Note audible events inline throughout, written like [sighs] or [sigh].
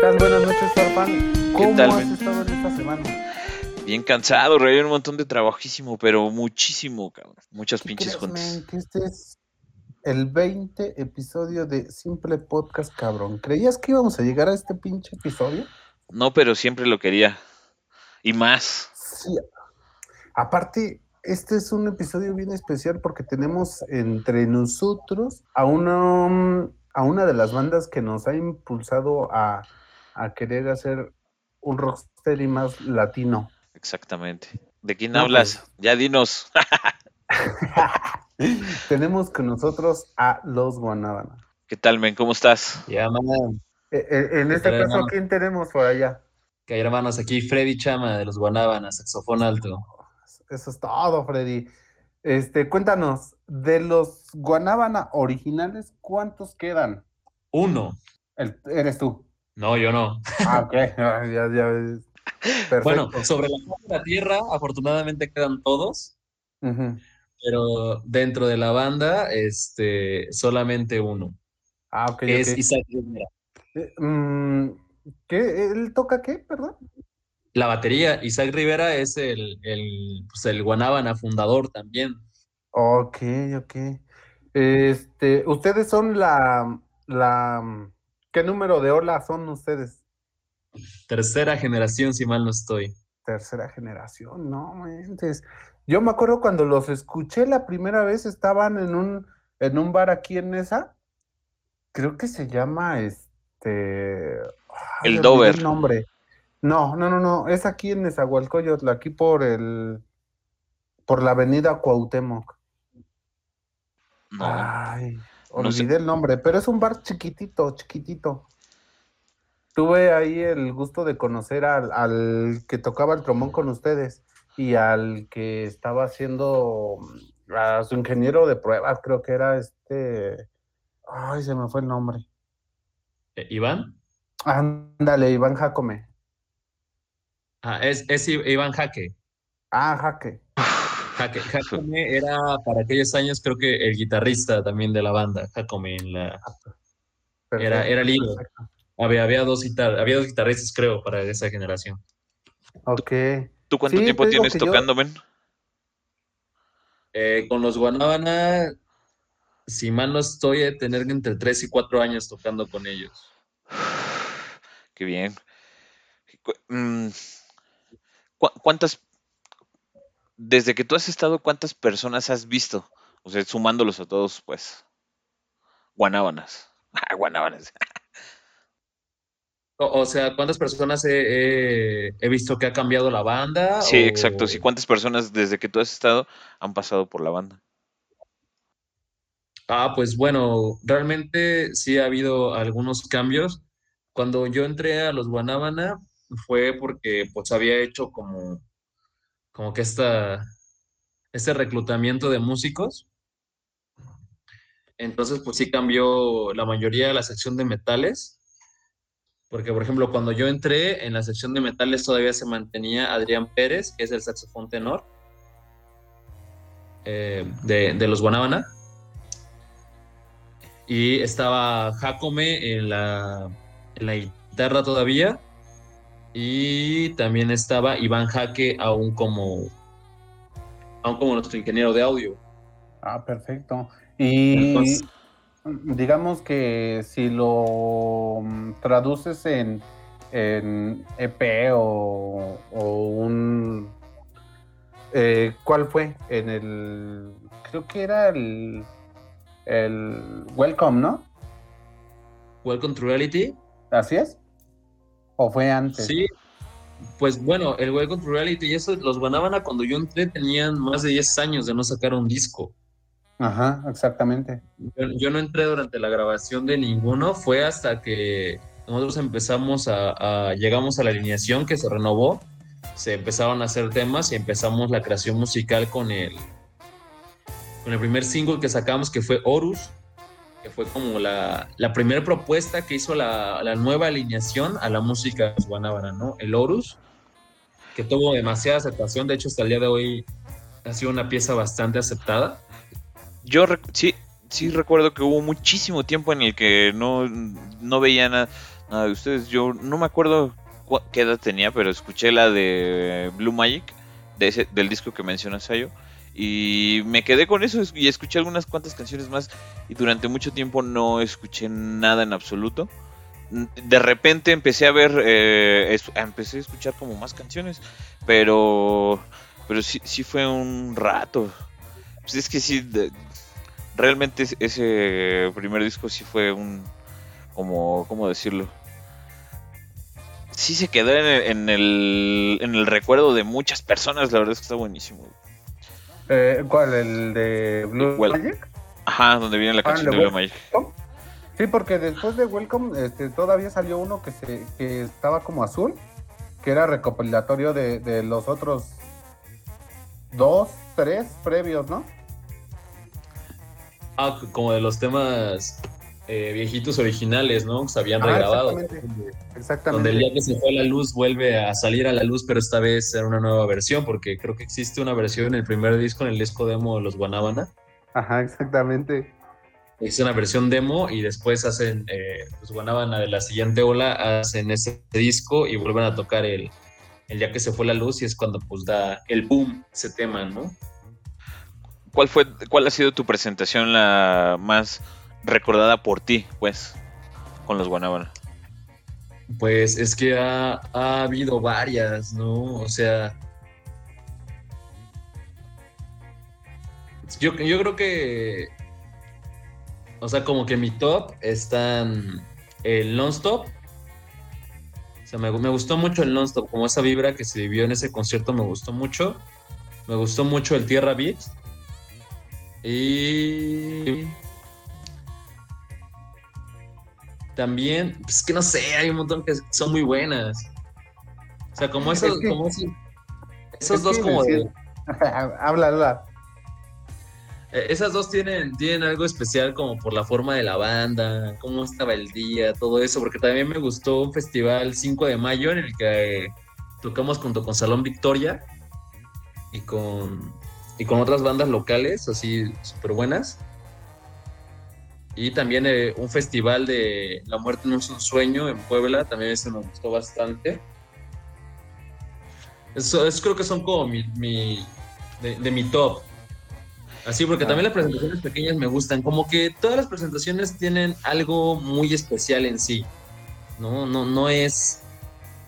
tal? Buenas noches, Farfán. ¿Cómo tal, has estado en esta semana? Bien cansado, rey, un montón de trabajísimo, pero muchísimo, cabrón. Muchas ¿Qué pinches crees, juntas. Que este es el 20 episodio de Simple Podcast, cabrón. ¿Creías que íbamos a llegar a este pinche episodio? No, pero siempre lo quería. Y más. Sí. Aparte, este es un episodio bien especial porque tenemos entre nosotros a una, a una de las bandas que nos ha impulsado a, a querer hacer un rocksteady más latino. Exactamente. ¿De quién No, hablas? pues. Ya dinos. [laughs] Tenemos con nosotros a los Guanábana. ¿Qué tal, men? ¿Cómo estás? Ya, man, Eh, eh, en ¿Qué este caso, hermano? ¿quién tenemos por allá? que hay hermanos aquí, Freddy Chama de los Guanábanas, saxofón alto. Eso es todo, Freddy. Este, cuéntanos, de los Guanábana originales, ¿cuántos quedan? Uno. El- eres tú. No, yo no. Ah, ok. [laughs] Ya, ya. Perfecto. Bueno, sobre la faz de la tierra, afortunadamente quedan todos, pero dentro de la banda, este, solamente uno. Ah, ok, que es. Isaac Rivera. Eh, mm, ¿Qué? ¿Él toca qué? Perdón. La batería, Isaac Rivera es el, el, pues, el Guanábana fundador también. Ok, ok. Este, ustedes son la, la, ¿qué número de ola son ustedes? Tercera generación, si mal no estoy. Tercera generación, no mentes. Yo me acuerdo cuando los escuché la primera vez, estaban en un, en un bar aquí en esa. Creo que se llama este. ay, El Dover. El nombre. No, no, no, no. Es aquí en Nezahualcóyotl, aquí por el. Por la avenida Cuauhtémoc. No. Ay, No sé. olvidé el nombre, pero es un bar chiquitito, chiquitito. Tuve ahí el gusto de conocer al, al que tocaba el trombón con ustedes y al que estaba haciendo mm, a su ingeniero de pruebas, creo que era este. Ay, se me fue el nombre. Eh, ¿Iván? Ándale, Iván Jacome. Ah, es, es Iván Jaque. Ah, Jaque. Jacome [laughs] era para aquellos años, creo que el guitarrista también de la banda, Jacome, en la, Era- Perfecto, era líder. perfecto. Había, había, dos guitar- había dos guitarristas, creo, para esa generación. Ok. ¿Tú cuánto Sí, tiempo tienes yo- tocando, men? Eh, con los Guanábana, si mal no estoy, he tener entre 3 y 4 años tocando con ellos. [sighs] Qué bien. Mm, ¿cu- ¿Cuántas, desde que tú has estado, cuántas personas has visto? O sea, sumándolos a todos, pues. Guanábanas. [laughs] Ah, guanábanas. O, o sea, ¿cuántas personas he, he- he visto que ha cambiado la banda? Sí, O- exacto. Sí, ¿cuántas personas desde que tú has estado han pasado por la banda? Ah, pues bueno, realmente sí ha habido algunos cambios. Cuando yo entré a los Guanábana fue porque pues había hecho como, como que esta, este reclutamiento de músicos. Entonces pues sí cambió la mayoría de la sección de metales. Porque por ejemplo cuando yo entré en la sección de metales todavía se mantenía Adrián Pérez, que es el saxofón tenor eh, de, de los Guanábana. Y estaba Jacome en la, en la guitarra todavía. Y también estaba Iván Jaque aún como, aún como nuestro ingeniero de audio. Ah, perfecto. Y Entonces- digamos que si lo mm, traduces en, en EP o, o un... eh, ¿cuál fue? En el... Creo que era el... El Welcome, ¿no? Welcome to Reality. ¿Así es? ¿O fue antes? Sí, pues bueno, el Welcome to Reality y eso, los Guanábana cuando yo entré tenían más de 10 años de no sacar un disco. Ajá, exactamente. Yo, yo no entré durante la grabación de ninguno, fue hasta que nosotros empezamos a, a- llegamos a la alineación que se renovó, se empezaron a hacer temas y empezamos la creación musical con el, con el primer single que sacamos que fue Horus, que fue como la, la primera propuesta que hizo la, la nueva alineación a la música guanábana, ¿no? El Horus, que tuvo demasiada aceptación, de hecho hasta el día de hoy ha sido una pieza bastante aceptada. Yo sí, sí recuerdo que hubo muchísimo tiempo en el que no, no veía nada. de ustedes. Yo no me acuerdo qué edad tenía, pero escuché la de Blue Magic, de del disco que mencionas, yo Y me quedé con eso y escuché algunas cuantas canciones más. Y durante mucho tiempo no escuché nada en absoluto. De repente empecé a ver, eh, empecé a escuchar como más canciones, pero, pero sí, sí fue un rato. Pues es que sí, realmente ese primer disco sí fue un, como, ¿cómo decirlo? Sí se quedó en el, en el, recuerdo de muchas personas, la verdad es que está buenísimo. Eh, ¿Cuál? ¿El de Blue Magic? Ajá, donde viene la ah, canción de, Blue Magic. Sí, porque después de Welcome este, todavía salió uno que, se, que estaba como azul, que era recopilatorio de, de los otros dos, tres previos, ¿no? Ah, como de los temas eh, viejitos originales, ¿no? Se habían regrabado. Exactamente. exactamente. Donde el día que se fue la luz vuelve a salir a la luz, pero esta vez era una nueva versión, porque creo que existe una versión en el primer disco, en el disco demo de los Guanábana. Ajá, exactamente. Es una versión demo y después hacen, eh, los Guanábana de la siguiente ola, hacen ese disco y vuelven a tocar el, el día que se fue la luz y es cuando pues da el boom ese tema, ¿no? ¿Cuál fue, cuál ha sido tu presentación la más recordada por ti, pues, con los Guanábana? Pues es que ha, habido varias, ¿no? O sea, yo, yo creo que, o sea, como que mi top están el non-stop. O sea, me, me, gustó mucho el non-stop, como esa vibra que se vivió en ese concierto me gustó mucho. Me gustó mucho el Tierra Beat. Y también, pues que no sé, hay un montón que son muy buenas. O sea, como esos, como esos, dos como de... [laughs] habla, habla. Eh, esas dos tienen, tienen algo especial como por la forma de la banda, cómo estaba el día, todo eso, porque también me gustó un festival 5 de mayo en el que tocamos junto con Salón Victoria y con y con otras bandas locales, así súper buenas. Y también eh, un festival de La muerte no es un sueño en Puebla, también ese me gustó bastante. Eso, creo que son como mi, de, mi top. Así, porque también las presentaciones pequeñas me gustan. Como que todas las presentaciones tienen algo muy especial en sí. No, no, no es.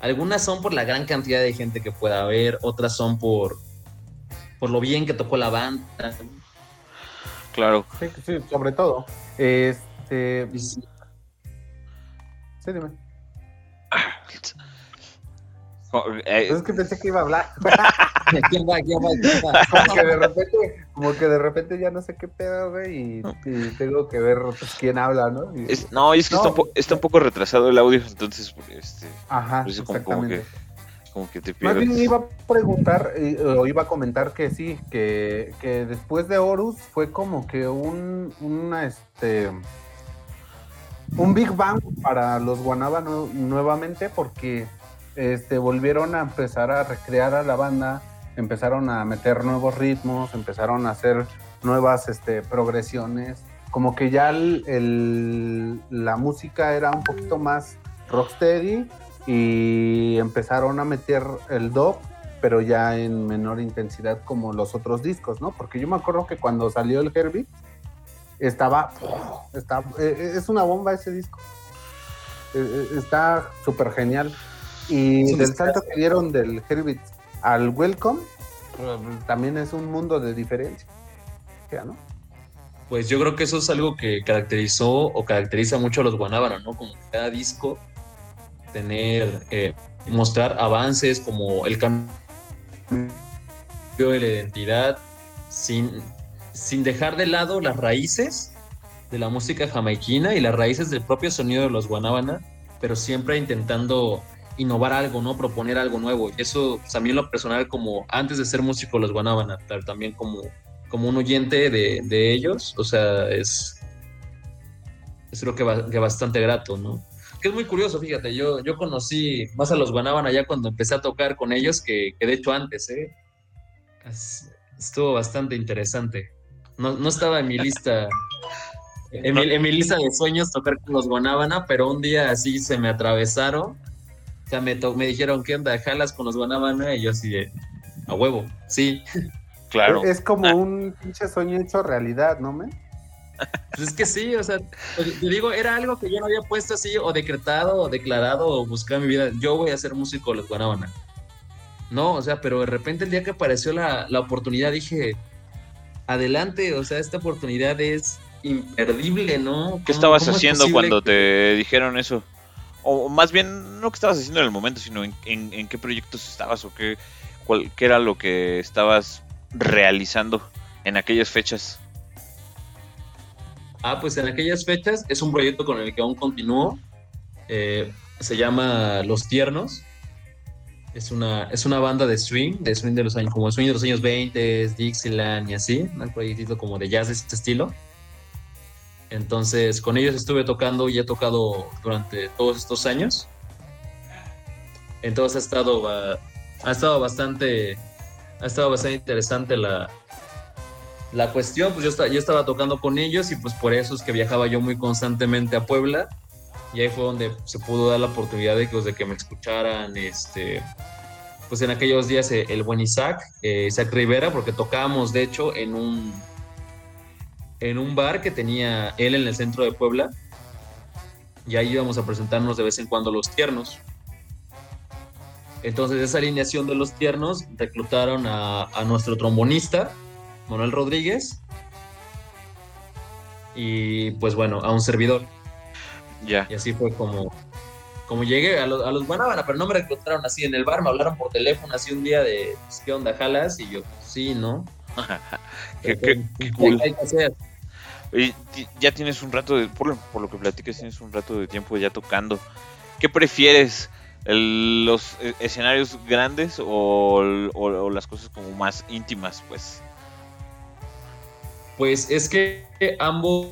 Algunas son por la gran cantidad de gente que pueda haber, otras son por, por lo bien que tocó la banda. Claro. Sí, sí, sobre todo. Este. Sí, dime. Eh, es que pensé que iba a hablar. [laughs] ¿Quién va? ¿Quién va? Como que de repente, como que de repente ya no sé qué pedo, güey, y, tengo que ver pues, quién habla, ¿no? no, es que está, un poco retrasado el audio, entonces, este, Ajá, exactamente. Como que como que te Más bien iba a preguntar, eh, o iba a comentar que sí, que, después de Horus fue como que un, una, este, un Big Bang para los Guanaba nuevamente, porque este, volvieron a empezar a recrear a la banda, empezaron a meter nuevos ritmos, empezaron a hacer nuevas este, progresiones, como que ya el, la música era un poquito más rocksteady y empezaron a meter el dub, pero ya en menor intensidad como los otros discos, ¿no? Porque yo me acuerdo que cuando salió el Herbie, estaba, está, e, e, es una bomba ese disco. E, está súper genial. Y del salto que dieron del Herbie al Welcome, también es un mundo de diferencia. ¿no? Pues yo creo que eso es algo que caracterizó o caracteriza mucho a los Guanábana, ¿no? Como cada disco tener, eh, mostrar avances como el cambio de la identidad sin, sin dejar de lado las raíces de la música jamaiquina y las raíces del propio sonido de los guanábana, pero siempre intentando innovar algo, ¿no? Proponer algo nuevo. Y eso pues, lo personal como antes de ser músico los guanábana, también como, como un oyente de, ellos, o sea, es, es creo que, que bastante grato, ¿no? Que es muy curioso, fíjate, yo, yo conocí más a los Guanaban allá cuando empecé a tocar con ellos que, de hecho antes, ¿eh? Estuvo bastante interesante. No, estaba en mi lista [laughs] En, mi, en mi lista de sueños tocar con los Guanábana, pero un día así se me atravesaron. O sea, me, to- me dijeron, ¿qué onda? ¿Jalas con los Guanábana? Y yo así de, a huevo, sí. [laughs] Claro. Es como un pinche sueño hecho realidad, ¿no, men? Pues es que sí, o sea, pues, te digo, era algo que yo no había puesto así, o decretado, o declarado, o buscado en mi vida. Yo voy a ser músico de los Guanábana. No, o sea, pero de repente el día que apareció la, la oportunidad dije, adelante, o sea, esta oportunidad es imperdible, ¿no? ¿Qué ¿Cómo- estabas es haciendo cuando que- te dijeron eso? O más bien, no qué estabas haciendo en el momento, sino en, en- en qué proyectos estabas o qué, cuál, qué era lo que estabas realizando en aquellas fechas. Ah, pues en aquellas fechas es un proyecto con el que aún continúo. Eh, se llama Los Tiernos. Es una, es una banda de swing, de swing de los años, como swing de los años 20, Dixieland y así, un proyectito como de jazz de este estilo. Entonces, con ellos estuve tocando y he tocado durante todos estos años. Entonces ha estado, ha estado bastante, ha estado bastante interesante la, la cuestión, pues yo, esta- yo estaba tocando con ellos y pues por eso es que viajaba yo muy constantemente a Puebla y ahí fue donde se pudo dar la oportunidad de que, pues, de que me escucharan, este, pues en aquellos días eh, el buen Isaac, eh, Isaac Rivera, porque tocábamos de hecho en un, en un bar que tenía él en el centro de Puebla y ahí íbamos a presentarnos de vez en cuando los tiernos. Entonces esa alineación de los tiernos reclutaron a nuestro trombonista, Manuel Rodríguez, y pues bueno, a un servidor. Ya. Y así fue como, como llegué a, los a los Guanábana, pero no me reclutaron así en el bar, me hablaron por teléfono así un día de, pues, ¿qué onda, jalas? Y yo, sí, ¿no? Qué- pues, qué ¿qué cool. hay que hacer? Oye, ti- ya tienes un rato de, por lo, por lo que platicas, tienes un rato de tiempo ya tocando. ¿Qué prefieres? El- ¿Los eh, escenarios grandes o- o las cosas como más íntimas, pues? Pues es que ambos,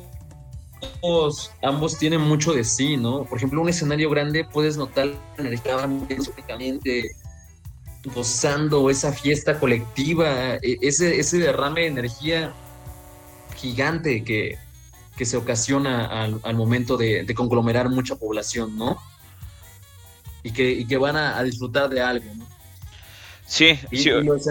ambos tienen mucho de sí, ¿no? Por ejemplo, un escenario grande puedes notar la energía únicamente gozando esa fiesta colectiva, e- ese, ese derrame de energía gigante que, que se ocasiona al, al momento de, de conglomerar mucha población, ¿no? Y que, y que van a, a disfrutar de algo, ¿no? Sí, Y, sí. y los,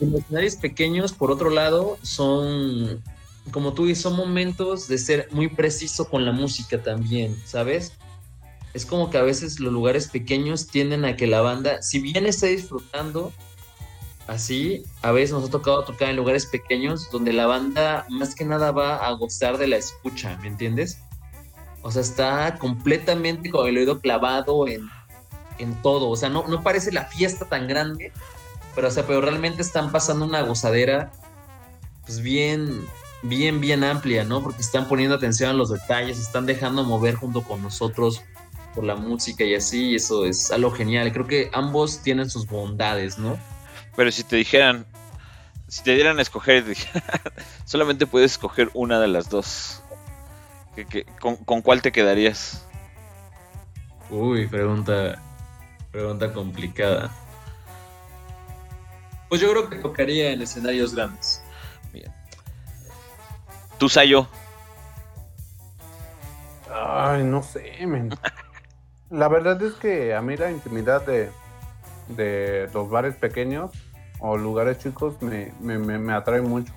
los escenarios pequeños, por otro lado, son, como tú dices, son momentos de ser muy preciso con la música también, ¿sabes? Es como que a veces los lugares pequeños tienden a que la banda, si bien está disfrutando, así, a veces nos ha tocado tocar en lugares pequeños donde la banda más que nada va a gozar de la escucha, ¿me entiendes? O sea, está completamente con el oído clavado en, en todo. O sea, no, no parece la fiesta tan grande, pero, o sea, pero realmente están pasando una gozadera, pues bien, bien, bien amplia, ¿no? Porque están poniendo atención a los detalles, están dejando mover junto con nosotros por la música y así, y eso es algo genial. Creo que ambos tienen sus bondades, ¿no? Pero si te dijeran, si te dieran a escoger, y [laughs] te dijeran, solamente puedes escoger una de las dos. ¿Qué- qué- con, con cuál te quedarías? Uy, pregunta, pregunta complicada. Pues yo creo que tocaría en escenarios grandes. Tú, Sayo. Ay, no sé, men. La verdad es que a mí la intimidad de, de los bares pequeños o lugares chicos me, me, me, me atrae mucho.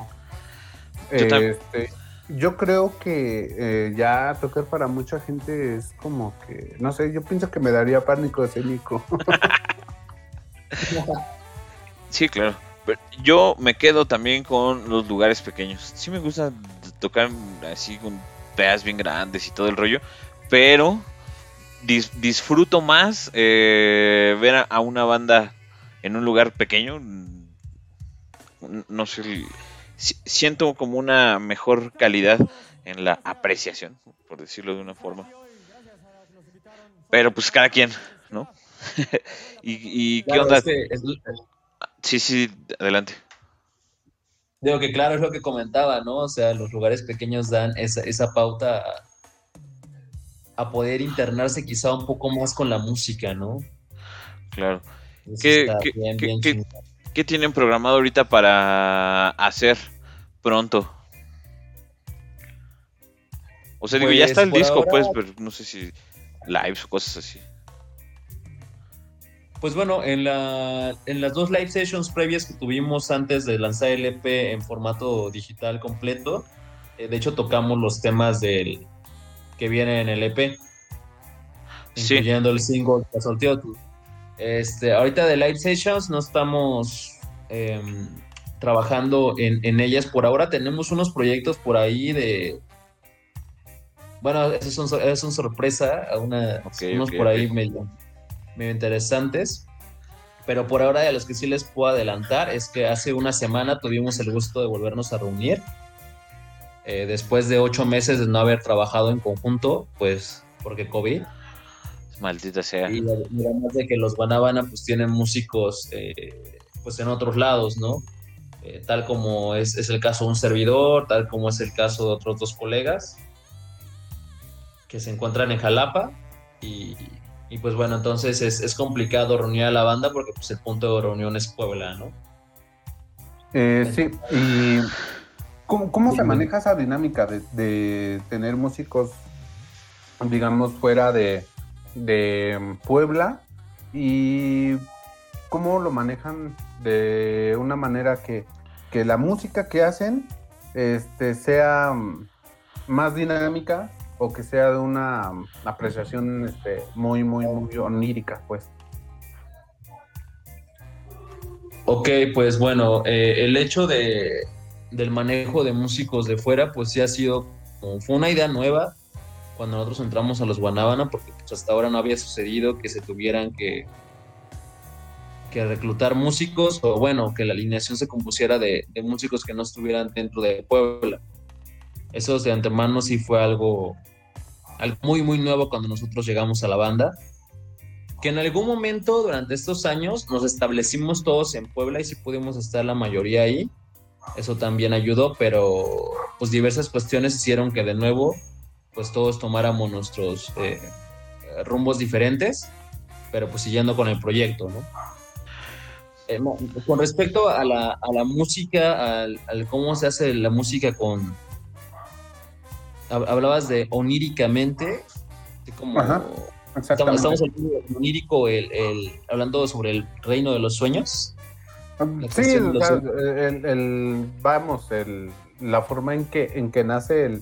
Yo Este, yo creo que eh, ya tocar para mucha gente es como que, no sé, yo pienso que me daría pánico escénico. [laughs] Sí, claro. Pero yo me quedo también con los lugares pequeños. Sí me gusta tocar así con pedas bien grandes y todo el rollo, pero dis- disfruto más eh, ver a, a una banda en un lugar pequeño. Mm, No sé, siento como una mejor calidad en la apreciación, por decirlo de una forma. Pero pues cada quien, ¿no? [laughs] y, y qué Claro, onda? que es- Sí, sí, adelante. Digo que claro, es lo que comentaba, ¿no? O sea, los lugares pequeños dan esa, esa pauta a, a poder internarse quizá un poco más con la música, ¿no? Claro. ¿Qué- está qué- bien, qué- bien qué- chingón. ¿Qué tienen programado ahorita para hacer pronto? O sea, digo, ya está el Pues, disco, pues, pero no sé si lives o cosas así. Pues bueno, en, la, en las dos live sessions previas que tuvimos antes de lanzar el EP en formato digital completo, eh, de hecho tocamos los temas del que viene en el EP, Sí. incluyendo el single Casolteotl. Este, ahorita de live sessions no estamos em, trabajando en, en ellas por ahora. Tenemos unos proyectos por ahí de... Bueno, esos son, so- esos son sorpresa, una- unos por ahí medio, medio interesantes. Pero por ahora de los que sí les puedo adelantar es que hace una semana tuvimos el gusto de volvernos a reunir. Eh, después de ocho meses de no haber trabajado en conjunto, pues porque COVID. Maldita sea. Y y además de que los Guanabana pues tienen músicos eh, pues en otros lados, ¿no? Eh, tal como es, es el caso de un servidor, tal como es el caso de otros dos colegas que se encuentran en Jalapa y, y, pues bueno, entonces es, es complicado reunir a la banda porque pues el punto de reunión es Puebla, ¿no? Eh, sí, y ¿cómo, cómo se maneja esa dinámica de, de tener músicos, digamos, fuera de, de Puebla? ¿Y cómo lo manejan de una manera que, que la música que hacen este, sea más dinámica o que sea de una mm, apreciación este, muy, muy, muy onírica, pues? Ok, pues bueno, eh, el hecho de, del manejo de músicos de fuera, pues sí ha sido, fue una idea nueva cuando nosotros entramos a los Guanábana, porque pues, hasta ahora no había sucedido que se tuvieran que, que reclutar músicos, o bueno, que la alineación se compusiera de, de músicos que no estuvieran dentro de Puebla. Eso de antemano sí fue algo, muy, muy nuevo cuando nosotros llegamos a la banda que en algún momento durante estos años nos establecimos todos en Puebla y sí pudimos estar la mayoría ahí. Eso también ayudó, pero pues diversas cuestiones hicieron que de nuevo pues todos tomáramos nuestros eh, rumbos diferentes, pero pues siguiendo con el proyecto, ¿no? Eh, con respecto a la, a la música, al, al cómo se hace la música con... hab- Hablabas de oníricamente, así como... Ajá. Estamos, Exactamente. estamos hablando de onírico, el, el- hablando sobre el reino de los sueños. la Sí, de o sea, el, el- vamos, el, la forma en que, en que nace el-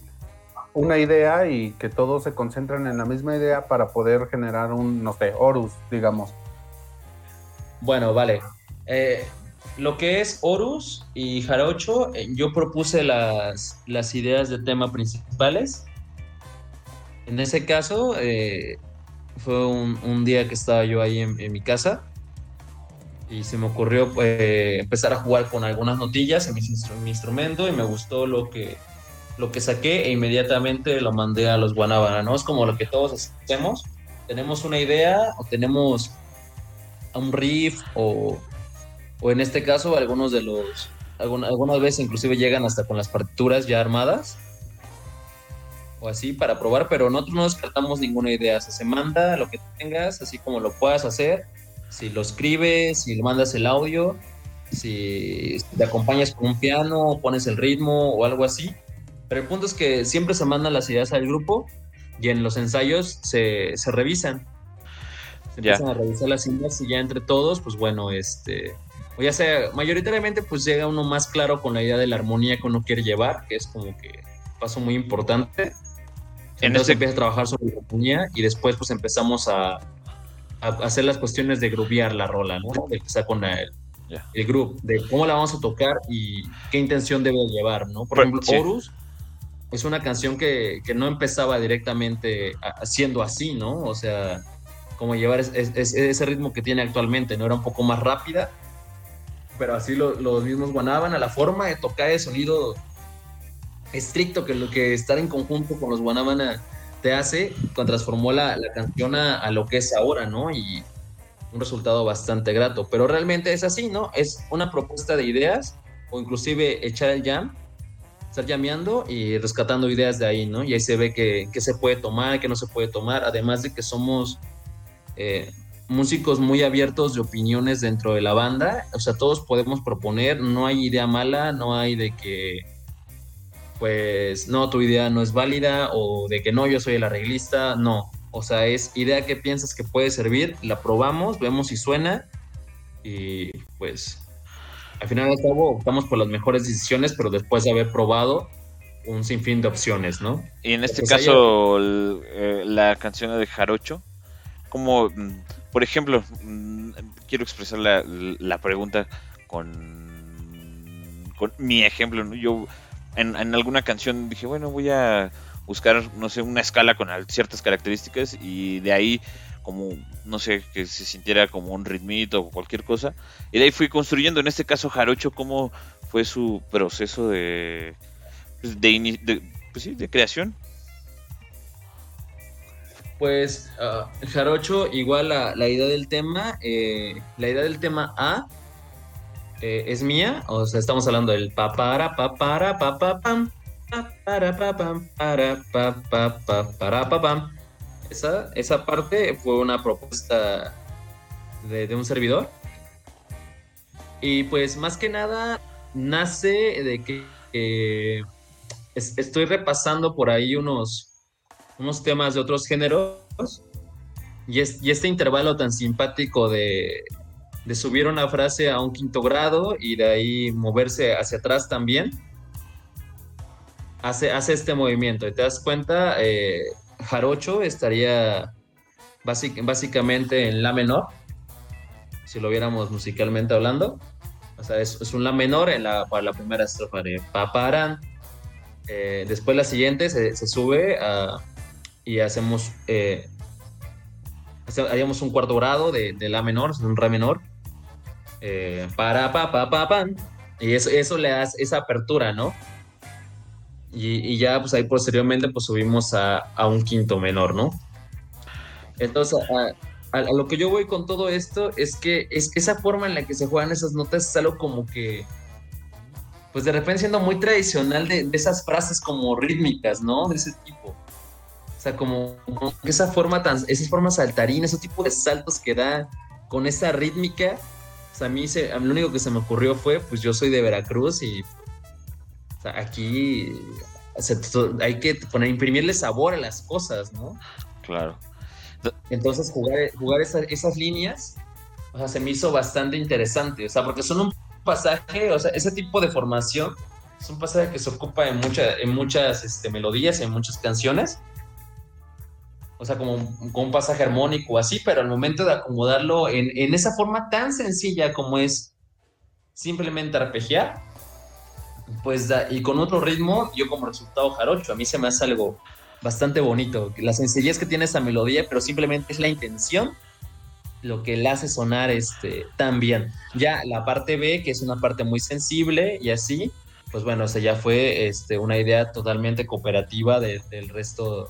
una idea y que todos se concentran en la misma idea para poder generar un, no sé, Horus, digamos. Bueno, vale. Eh, lo que es Horus y Jarocho, eh, yo propuse las, ideas de tema principales. En ese caso, eh, fue un, día que estaba yo ahí en, mi casa y se me ocurrió eh, empezar a jugar con algunas notillas en mi, instru- mi instrumento y me gustó lo que, lo que saqué e inmediatamente lo mandé a los Guanábana. Es como lo que todos hacemos. Tenemos una idea o tenemos un riff o, o en este caso algunos de los, algun- algunas veces inclusive llegan hasta con las partituras ya armadas o así para probar, pero nosotros no descartamos ninguna idea. O sea, se manda lo que tengas, así como lo puedas hacer. Si lo escribes, si le mandas el audio, si te acompañas con un piano, pones el ritmo o algo así. Pero el punto es que siempre se mandan las ideas al grupo y en los ensayos se, se revisan. Se empiezan a revisar las ideas y ya entre todos, pues bueno, este, o ya sea, mayoritariamente pues llega uno más claro con la idea de la armonía que uno quiere llevar, que es como que un paso muy importante. En Entonces este- empieza a trabajar sobre la armonía y después pues empezamos a, a hacer las cuestiones de groovear la rola, ¿no? De empezar con el, Ya. el groove, de cómo la vamos a tocar y qué intención debe llevar, ¿no? Por Pero- ejemplo, sí. Horus es una canción que, que no empezaba directamente haciendo así, ¿no? O sea, como llevar es- es- es- ese ritmo que tiene actualmente, ¿no? Era un poco más rápida, pero así lo- los mismos guanaban a la forma de tocar el sonido estricto que lo que estar en conjunto con los guanábana te hace, transformó la, la canción a, a lo que es ahora, ¿no? Y un resultado bastante grato. Pero realmente es así, ¿no? Es una propuesta de ideas o inclusive echar el jam, estar llameando y rescatando ideas de ahí, ¿no? Y ahí se ve que, que se puede tomar, que no se puede tomar, además de que somos eh, músicos muy abiertos de opiniones dentro de la banda, o sea, todos podemos proponer, no hay idea mala, no hay de que pues no, tu idea no es válida o de que no, yo soy el arreglista, no. O sea, es idea que piensas que puede servir, la probamos, vemos si suena y pues al final del cabo optamos por las mejores decisiones, pero después de haber probado un sinfín de opciones, ¿no? Y en este Pues caso, eh, la canción de Jarocho, como, mm, por ejemplo, mm, quiero expresar la, la pregunta con, con mi ejemplo. ¿no? Yo en, en alguna canción dije, bueno, voy a buscar, no sé, una escala con ciertas características y de ahí como, no sé, que se sintiera como un ritmito o cualquier cosa. Y de ahí fui construyendo, en este caso Jarocho, cómo fue su proceso de, pues, de, de- pues sí, de creación. Pues ah, Jarocho, igual la, la idea del tema, eh, la idea del tema A eh, es mía, o sea, estamos hablando del pa para pa para pa pa pam pa para pa pam para pa pa pa para pa pam. Esa, esa parte fue una propuesta de, un servidor. Y pues más que nada nace de que eh, es- estoy repasando por ahí unos, unos temas de otros géneros y, es- y este intervalo tan simpático de, de subir una frase a un quinto grado y de ahí moverse hacia atrás también, hace, hace este movimiento. Y te das cuenta, eh, Jarocho estaría básic- básicamente en La menor, si lo viéramos musicalmente hablando. O sea, es, es un La menor en la, para la primera estrofa de Paparán. Eh, después la siguiente se, se sube a- y hacemos, eh, haríamos un cuarto grado de, de La menor, un Re menor. Eh, para pa pa pa pan. Y eso, eso le da esa apertura, ¿no? Y, y ya pues ahí posteriormente pues subimos a, a un quinto menor, ¿no? Entonces, a lo que yo voy con todo esto es que es esa forma en la que se juegan esas notas es algo como que, pues de repente siendo muy tradicional de, de esas frases como rítmicas, ¿no? De ese tipo. Sea, como, como esa forma tan, esas formas saltarinas, ese tipo de saltos que da con esa rítmica. O sea, a mí, se, a mí lo único que se me ocurrió fue, pues yo soy de Veracruz y o sea, aquí hay que poner, imprimirle sabor a las cosas, ¿no? Claro. Entonces jugar, jugar esa- esas líneas, o sea, se me hizo bastante interesante, o sea, porque son un pasaje, o sea, ese tipo de formación es un pasaje que se ocupa en, mucha- en muchas este, melodías, en muchas canciones, o sea, como, como un pasaje armónico así, pero al momento de acomodarlo en, en esa forma tan sencilla como es simplemente arpegiar, pues da- y con otro ritmo, yo como resultado jarocho, a mí se me hace algo bastante bonito. La sencillez que tiene esa melodía, pero simplemente es la intención lo que le hace sonar este, tan bien. Ya la parte B, que es una parte muy sensible y así, pues bueno, o sea, ya fue este, una idea totalmente cooperativa de- del resto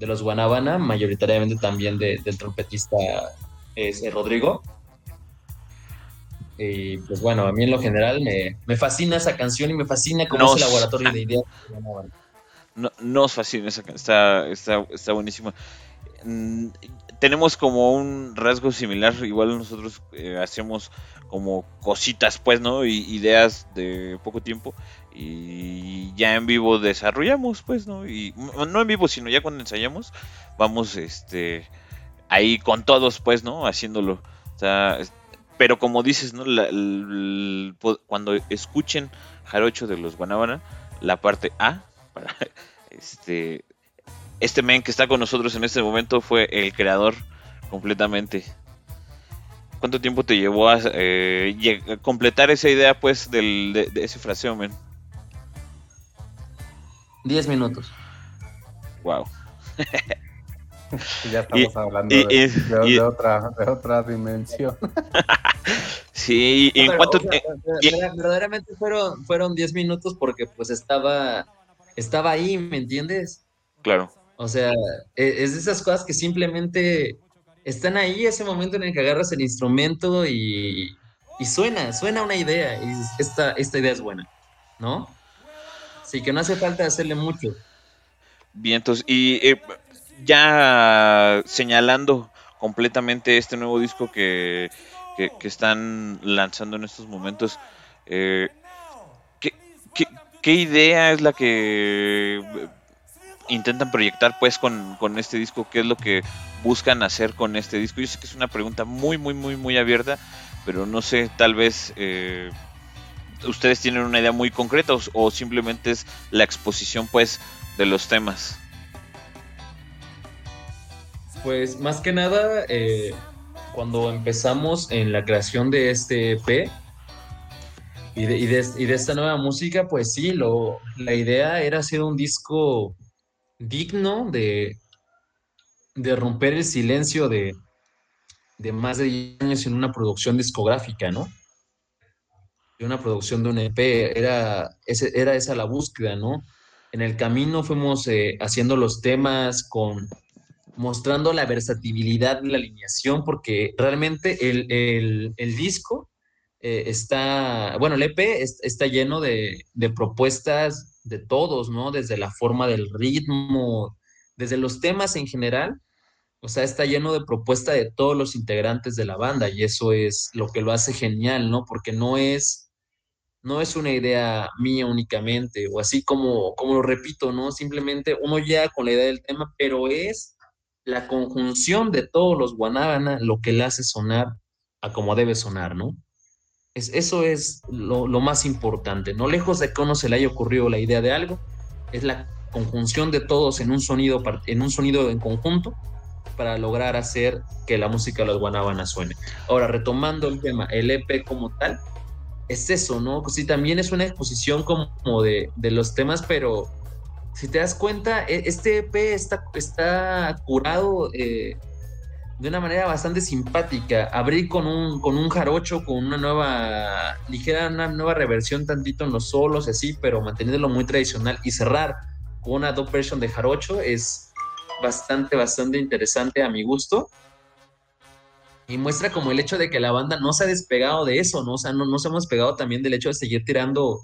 de los Guanabana, mayoritariamente también de- del trompetista este, Rodrigo. Y pues bueno, a mí en lo general me, me fascina esa canción y me fascina cómo Nos- es el laboratorio de ideas de Guanabana. No, nos fascina esa can- está, está, está buenísima. Mm, tenemos como un rasgo similar, igual nosotros eh, hacemos como cositas, pues, ¿no? Y ideas de poco tiempo y ya en vivo desarrollamos, pues, ¿no? Y no en vivo, sino ya cuando ensayamos, vamos, este, ahí con todos, pues, ¿no? Haciéndolo. O sea, pero como dices, ¿no? Cuando escuchen Jarocho de los Guanábana, la parte A, [laughs] este este men que está con nosotros en este momento fue el creador completamente. ¿Cuánto tiempo te llevó a eh, completar esa idea, pues, del, de, de ese fraseo, men? 10 minutos. Wow. Ya estamos hablando y- de, y- de- y- de otra, de otra dimensión. [laughs] Sí, y en cuanto... o sea, verdaderamente fueron, fueron 10 minutos porque pues estaba, estaba ahí, ¿me entiendes? claro. O sea, e- es de esas cosas que simplemente están ahí, ese momento en el que agarras el instrumento y, y suena, suena una idea y dices, esta, esta idea es buena, ¿no? Así que no hace falta hacerle mucho. Vientos. Y eh, ya señalando completamente este nuevo disco que, que, que están lanzando en estos momentos, eh, ¿qué, qué, ¿qué idea es la que eh, intentan proyectar pues con, con, este disco? ¿Qué es lo que buscan hacer con este disco? Yo sé que es una pregunta muy, muy, muy, muy abierta, pero no sé, tal vez eh, ustedes tienen una idea muy concreta o, simplemente es la exposición pues de los temas. Pues más que nada, eh, cuando empezamos en la creación de este EP y de esta nueva música, pues sí, lo, la idea era hacer un disco digno de, de romper el silencio de, de más de 10 años en una producción discográfica, ¿no? De una producción de un EP, era, era esa la búsqueda, ¿no? En el camino fuimos eh, haciendo los temas con mostrando la versatilidad de la alineación, porque realmente el, el, el disco eh, está, bueno, el EP es, está lleno de, de, propuestas de todos, ¿no? Desde la forma del ritmo, desde los temas en general, o sea, está lleno de propuesta de todos los integrantes de la banda y eso es lo que lo hace genial, ¿no? Porque no es, no es una idea mía únicamente, o así como, como lo repito, ¿no? Simplemente uno ya con la idea del tema, pero es la conjunción de todos los guanábana lo que le hace sonar a como debe sonar, ¿no? Es, eso es lo, lo, más importante, no lejos de que a uno se le haya ocurrido la idea de algo, es la conjunción de todos en un sonido, en un sonido en conjunto para lograr hacer que la música de los guanábana suene. Ahora, retomando el tema, el EP como tal, es eso, ¿no? Sí, también es una exposición como de, de los temas, pero si te das cuenta, este EP está, está curado eh, de una manera bastante simpática. Abrir con un, con un jarocho, con una nueva, ligera, una nueva reversión tantito en los solos así, pero manteniéndolo muy tradicional y cerrar con una dub version de jarocho es bastante, bastante interesante a mi gusto. Y muestra como el hecho de que la banda no se ha despegado de eso, ¿no? O sea, no nos hemos pegado también del hecho de seguir tirando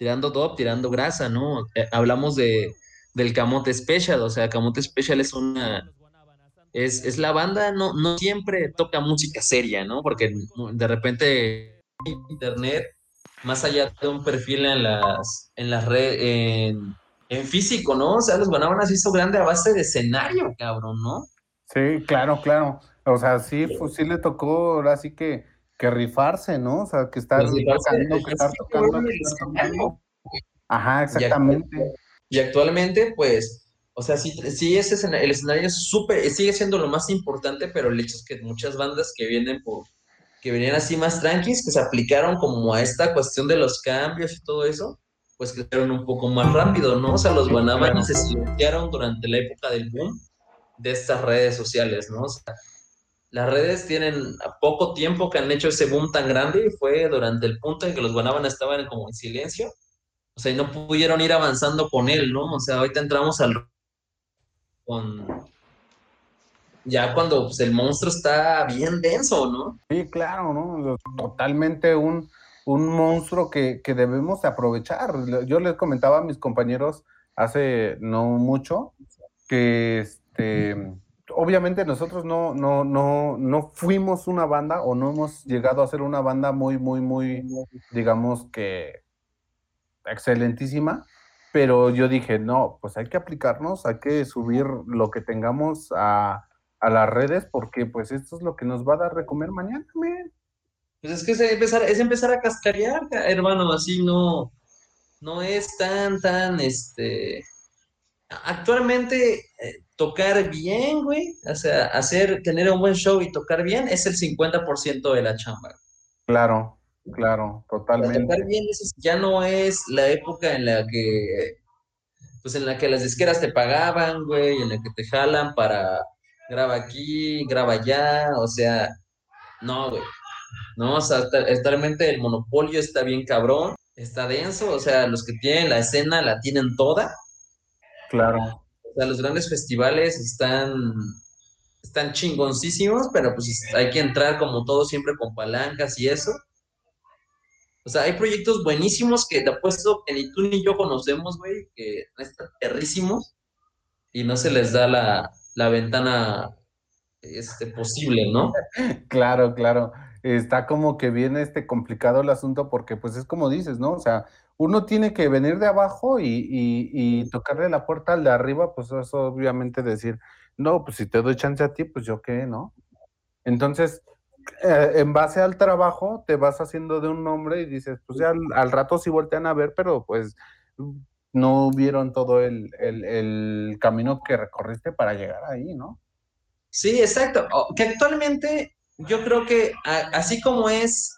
tirando top, tirando grasa, ¿no? Eh, hablamos de, del Camote Special, o sea, Camote Special es una... Es, es la banda, no, no siempre toca música seria, ¿no? Porque de repente internet, más allá de un perfil en las, en las redes, en, en, físico, ¿no? O sea, los Guanábanas hizo grande a base de escenario, cabrón, ¿no? Sí, claro, claro. O sea, sí, pues, sí le tocó, ahora sí que que rifarse, ¿no? O sea, que estar Pues, tocando, que estar tocando, que estar tocando. Ajá, exactamente. Y actualmente, pues, o sea, sí, sí ese escena- el escenario es súper, sigue siendo lo más importante, pero el hecho es que muchas bandas que vienen por, que venían así más tranquis, que se aplicaron como a esta cuestión de los cambios y todo eso, pues crecieron un poco más rápido, ¿no? O sea, los guanábanas se silenciaron durante la época del boom de estas redes sociales, ¿no? O sea, las redes tienen a poco tiempo que han hecho ese boom tan grande y fue durante el punto en que los guanábanas estaban como en silencio. O sea, y no pudieron ir avanzando con él, ¿no? O sea, ahorita entramos al con ya cuando pues, el monstruo está bien denso, ¿no? Sí, claro, ¿no? Totalmente un, un monstruo que, que debemos de aprovechar. Yo les comentaba a mis compañeros hace no mucho que este obviamente nosotros no, no, no, no fuimos una banda o no hemos llegado a ser una banda muy, muy, muy, digamos que excelentísima, pero yo dije, no, pues hay que aplicarnos, hay que subir lo que tengamos a, a las redes porque pues esto es lo que nos va a dar de comer mañana, man. Pues es que es empezar, es empezar a cascarear, hermano, así no, no es tan, tan, este, actualmente eh, tocar bien, güey, o sea, hacer, tener un buen show y tocar bien es el 50% de la chamba. Claro, claro, totalmente. Tocar bien eso ya no es la época en la que, pues en la que las disqueras te pagaban, güey, en la que te jalan para graba aquí, graba allá, o sea, no, güey. No, o sea, actualmente el monopolio está bien cabrón, está denso, o sea, los que tienen la escena la tienen toda. Claro. O sea, los grandes festivales están, están chingoncísimos, pero pues hay que entrar como todo siempre con palancas y eso. O sea, hay proyectos buenísimos que te apuesto que ni tú ni yo conocemos, güey, que están perrísimos y no se les da la, la ventana este, posible, ¿no? Claro, claro. Está como que viene este complicado el asunto porque pues es como dices, ¿no? O sea, uno tiene que venir de abajo y, y, tocarle la puerta al de arriba, pues eso obviamente decir, no, pues si te doy chance a ti, pues yo qué, ¿no? Entonces, eh, en base al trabajo, te vas haciendo de un nombre y dices, pues ya al, rato sí voltean a ver, pero pues no vieron todo el, el camino que recorriste para llegar ahí, ¿no? Sí, exacto. Que actualmente yo creo que así como es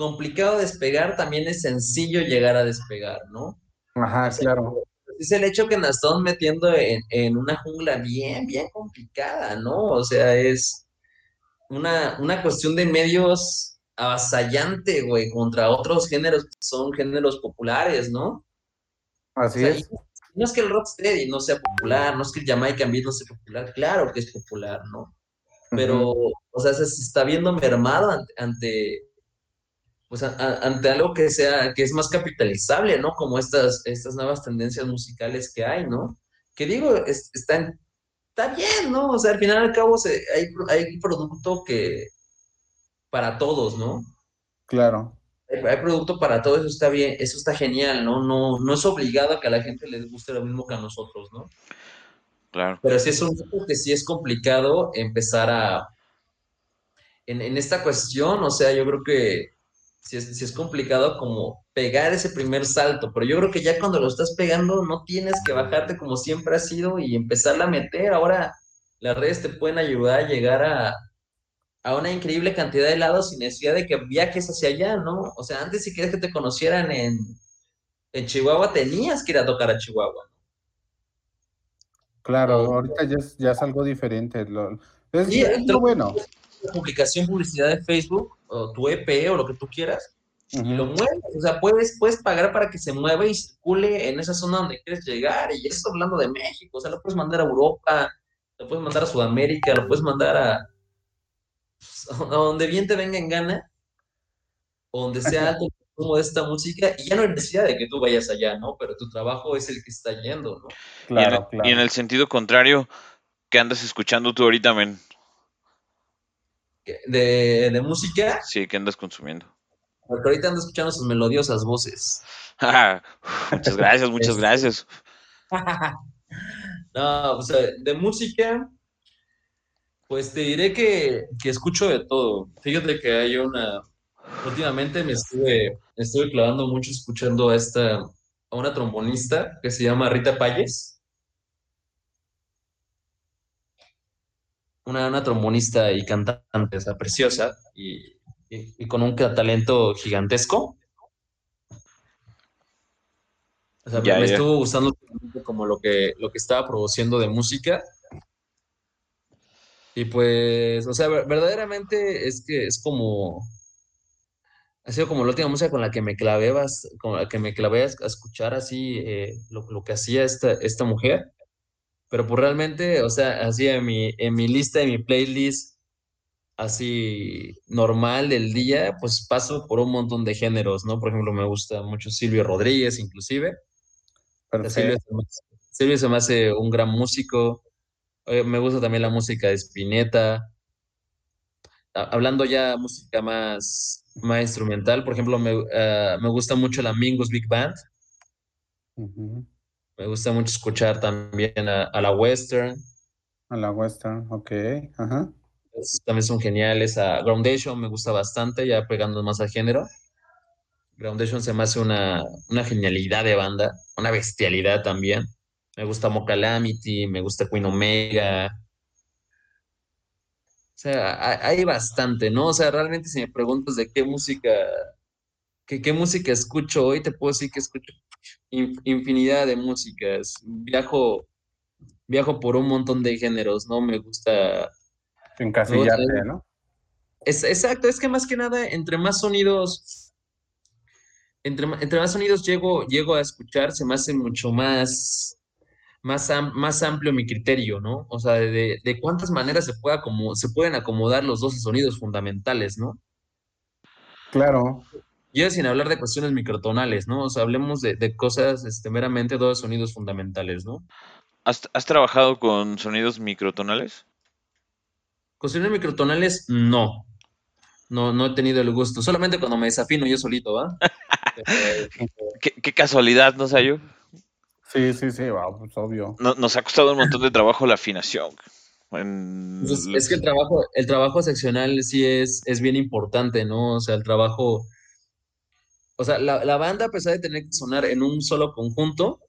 complicado despegar, también es sencillo llegar a despegar, ¿no? Ajá, claro. Es el hecho que nos estamos metiendo en, una jungla bien, bien complicada, ¿no? O sea, es una, una cuestión de medios avasallante, güey, contra otros géneros que son géneros populares, ¿no? Así es. No es que el rocksteady no sea popular, no es que el Jamaican Beat no sea popular, claro que es popular, ¿no? Pero, o sea, se, está viendo mermado ante, pues, ante algo que sea, que es más capitalizable, ¿no? Como estas, estas nuevas tendencias musicales que hay, ¿no? Que digo, está, está bien, ¿no? O sea, al final y al cabo se, hay, hay producto que, para todos, ¿no? Claro hay producto para todo, eso está bien, eso está genial, ¿no? No, no es obligado a que a la gente les guste lo mismo que a nosotros, ¿no? Claro. Pero sí es un que sí es complicado empezar a. En, en, esta cuestión, o sea, yo creo que sí es, es complicado como pegar ese primer salto, pero yo creo que ya cuando lo estás pegando no tienes que bajarte como siempre ha sido y empezar a meter. Ahora las redes te pueden ayudar a llegar a, a una increíble cantidad de lados sin necesidad de que viajes hacia allá, ¿no? O sea, antes si quieres que te conocieran en, en Chihuahua, tenías que ir a tocar a Chihuahua. Claro, ahorita ya es, ya es algo diferente. Lo, es, lo bueno. Publicación, publicidad de Facebook, o tu EP o lo que tú quieras, y lo mueves. O sea, puedes, puedes pagar para que se mueva y circule en esa zona donde quieres llegar. Y eso hablando de México, o sea, lo puedes mandar a Europa, lo puedes mandar a Sudamérica, lo puedes mandar a, a donde bien te venga en gana, o donde sea alto [laughs] consumo de esta música, y ya no hay necesidad de que tú vayas allá, ¿no? Pero tu trabajo es el que está yendo, ¿no? Claro, y, en, claro. y en el sentido contrario, ¿qué andas escuchando tú ahorita, men? ¿De, de música? Sí, ¿qué andas consumiendo? Porque ahorita ando escuchando sus melodiosas voces. [laughs] muchas gracias, muchas este, gracias. [laughs] no, o sea, de música, pues te diré que, escucho de todo. Fíjate que hay una. Últimamente me estuve, estuve clavando mucho escuchando a esta, a una trombonista que se llama Rita Payes. Una, una trombonista y cantante, o preciosa y, con un talento gigantesco. O sea, me estuvo gustando como lo que, lo que estaba produciendo de música y pues, o sea, verdaderamente es que es como, ha sido como la última música con la que me clavé, con la que me clavé a, escuchar así eh, lo, que hacía esta, esta mujer. Pero pues realmente, o sea, así en mi, en mi lista, en mi playlist, así normal del día, pues paso por un montón de géneros, ¿no? Por ejemplo, me gusta mucho Silvio Rodríguez, inclusive. Silvio, Silvio se me hace un gran músico me gusta también la música de Spinetta. Hablando ya música más, más instrumental, por ejemplo, me, ah, me gusta mucho la Mingus Big Band. Me gusta mucho escuchar también a, la Western. A la Western, ok. Ajá. también son geniales. A Groundation me gusta bastante, ya pegando más al género. Groundation se me hace una, una genialidad de banda, una bestialidad también. Me gusta Mocalamity, me gusta Queen Omega. O sea, hay bastante, ¿no? O sea, realmente si me preguntas de qué música, qué, música escucho hoy, te puedo decir que escucho infinidad de músicas. Viajo, viajo por un montón de géneros, ¿no? Me gusta... Encasillarte, ¿no? Es, exacto, es que más que nada, entre más sonidos, entre, entre más sonidos llego, llego a escuchar, se me hace mucho más más, más amplio mi criterio, ¿no? O sea, de, de cuántas maneras se, pueda como, se pueden acomodar los 12 sonidos fundamentales, ¿no? Claro. Y sin hablar de cuestiones microtonales, ¿no? O sea, hablemos de, de cosas este, meramente dos sonidos fundamentales, ¿no? ¿Has, ¿Has, trabajado con sonidos microtonales? Con sonidos microtonales, no. No, no he tenido el gusto. Solamente cuando me desafino yo solito, ¿va? [laughs] qué, casualidad, ¿no, yo Sí, sí, sí, pues obvio. nos ha costado un montón de trabajo la afinación. es que el trabajo, el trabajo seccional sí es, es bien importante, ¿no? O sea, el trabajo. O sea, la, la banda, a pesar de tener que sonar en un solo conjunto,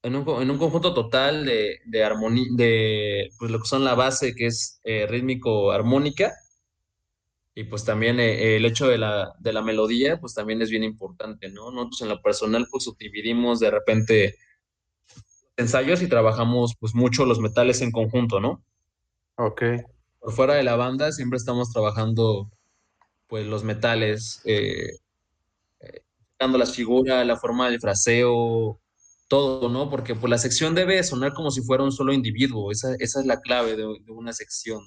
en un, en un conjunto total de, de armonía, de pues, lo que son la base, que es eh, rítmico-armónica, y pues también eh, el hecho de la, de la melodía, pues también es bien importante, ¿no? Nosotros en lo personal, pues dividimos de repente ensayos y trabajamos pues mucho los metales en conjunto, ¿no? Ok. Por fuera de la banda siempre estamos trabajando pues los metales, eh, eh dando las figuras, la forma del fraseo, todo, ¿no? Porque pues, la sección debe sonar como si fuera un solo individuo, esa, esa es la clave de, una sección.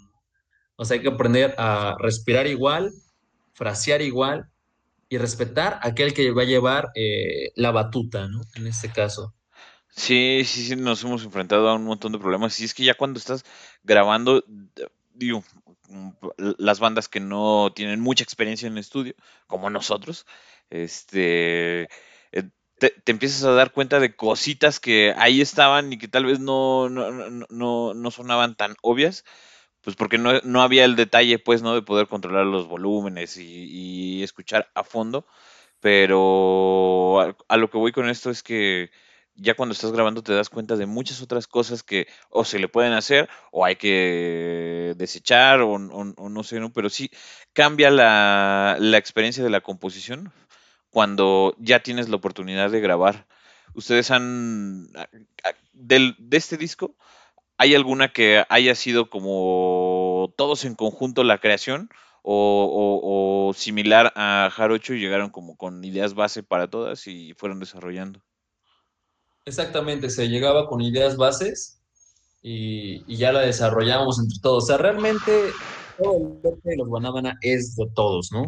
O sea, hay que aprender a respirar igual, frasear igual y respetar a aquel que va a llevar eh, la batuta, ¿no? En este caso. Sí, sí, sí, nos hemos enfrentado a un montón de problemas. Y es que ya cuando estás grabando, digo, las bandas que no tienen mucha experiencia en estudio, como nosotros, este, te, empiezas a dar cuenta de cositas que ahí estaban y que tal vez no, no, no, sonaban tan obvias, pues porque no, no, había el detalle, pues, ¿no? De poder controlar los volúmenes y, escuchar a fondo. Pero a, lo que voy con esto es que ya cuando estás grabando te das cuenta de muchas otras cosas que o se le pueden hacer o hay que desechar o, no sé, ¿no? Pero sí cambia la, experiencia de la composición cuando ya tienes la oportunidad de grabar. ¿Ustedes han, del, de este disco, hay alguna que haya sido como todos en conjunto la creación? O, similar a Jarocho y llegaron como con ideas base para todas y fueron desarrollando. Exactamente, se llegaba con ideas bases y, ya la desarrollamos entre todos. O sea, realmente todo el de los Guanábana es de todos, ¿no?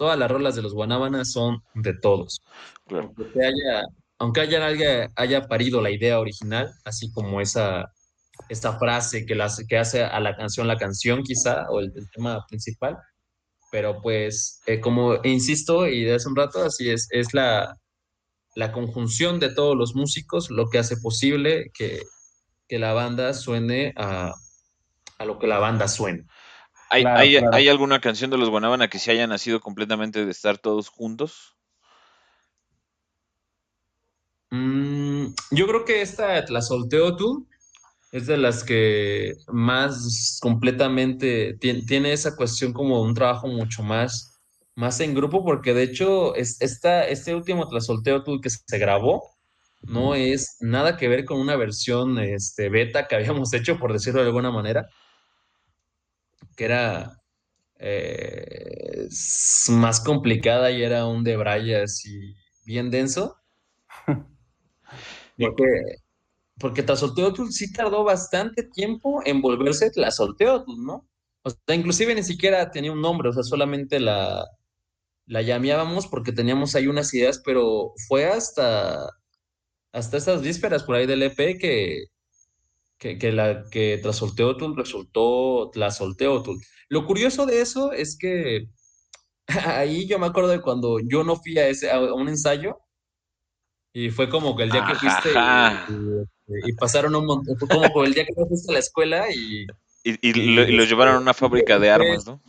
todas las rolas de los Guanábanas son de todos. Aunque, haya, aunque haya, alguien haya parido la idea original, así como esa, esta frase que, la, que hace a la canción la canción quizá, o el, tema principal, pero pues eh, como insisto y de hace un rato, así es, es la, la conjunción de todos los músicos lo que hace posible que, que la banda suene a, a lo que la banda suena. ¿Hay, alguna canción de los Guanábana que se haya nacido completamente de estar todos juntos? Mm, yo creo que esta La Solteo Tú es de las que más completamente tiene, esa cuestión como un trabajo mucho más, más en grupo, porque de hecho es, esta, este último Solteo Tú que se grabó no es nada que ver con una versión este, beta que habíamos [laughs] hecho, por decirlo de alguna manera que era eh, más complicada y era un de Brayas y bien denso. [laughs] Porque, porque Tlazolteotl sí tardó bastante tiempo en volverse Tlazolteotl, ¿no? O sea, inclusive ni siquiera tenía un nombre, o sea, solamente la, la llameábamos porque teníamos ahí unas ideas, pero fue hasta, hasta estas vísperas por ahí del EP que, que, la, que Tlazolteotl resultó Tlazolteotl. Lo curioso de eso es que [laughs] ahí yo me acuerdo de cuando yo no fui a, ese, a un ensayo y fue como que el día que fuiste y, pasaron un montón, fue como el día que fuiste a la escuela y... Y, los llevaron a una fábrica de armas, ¿no?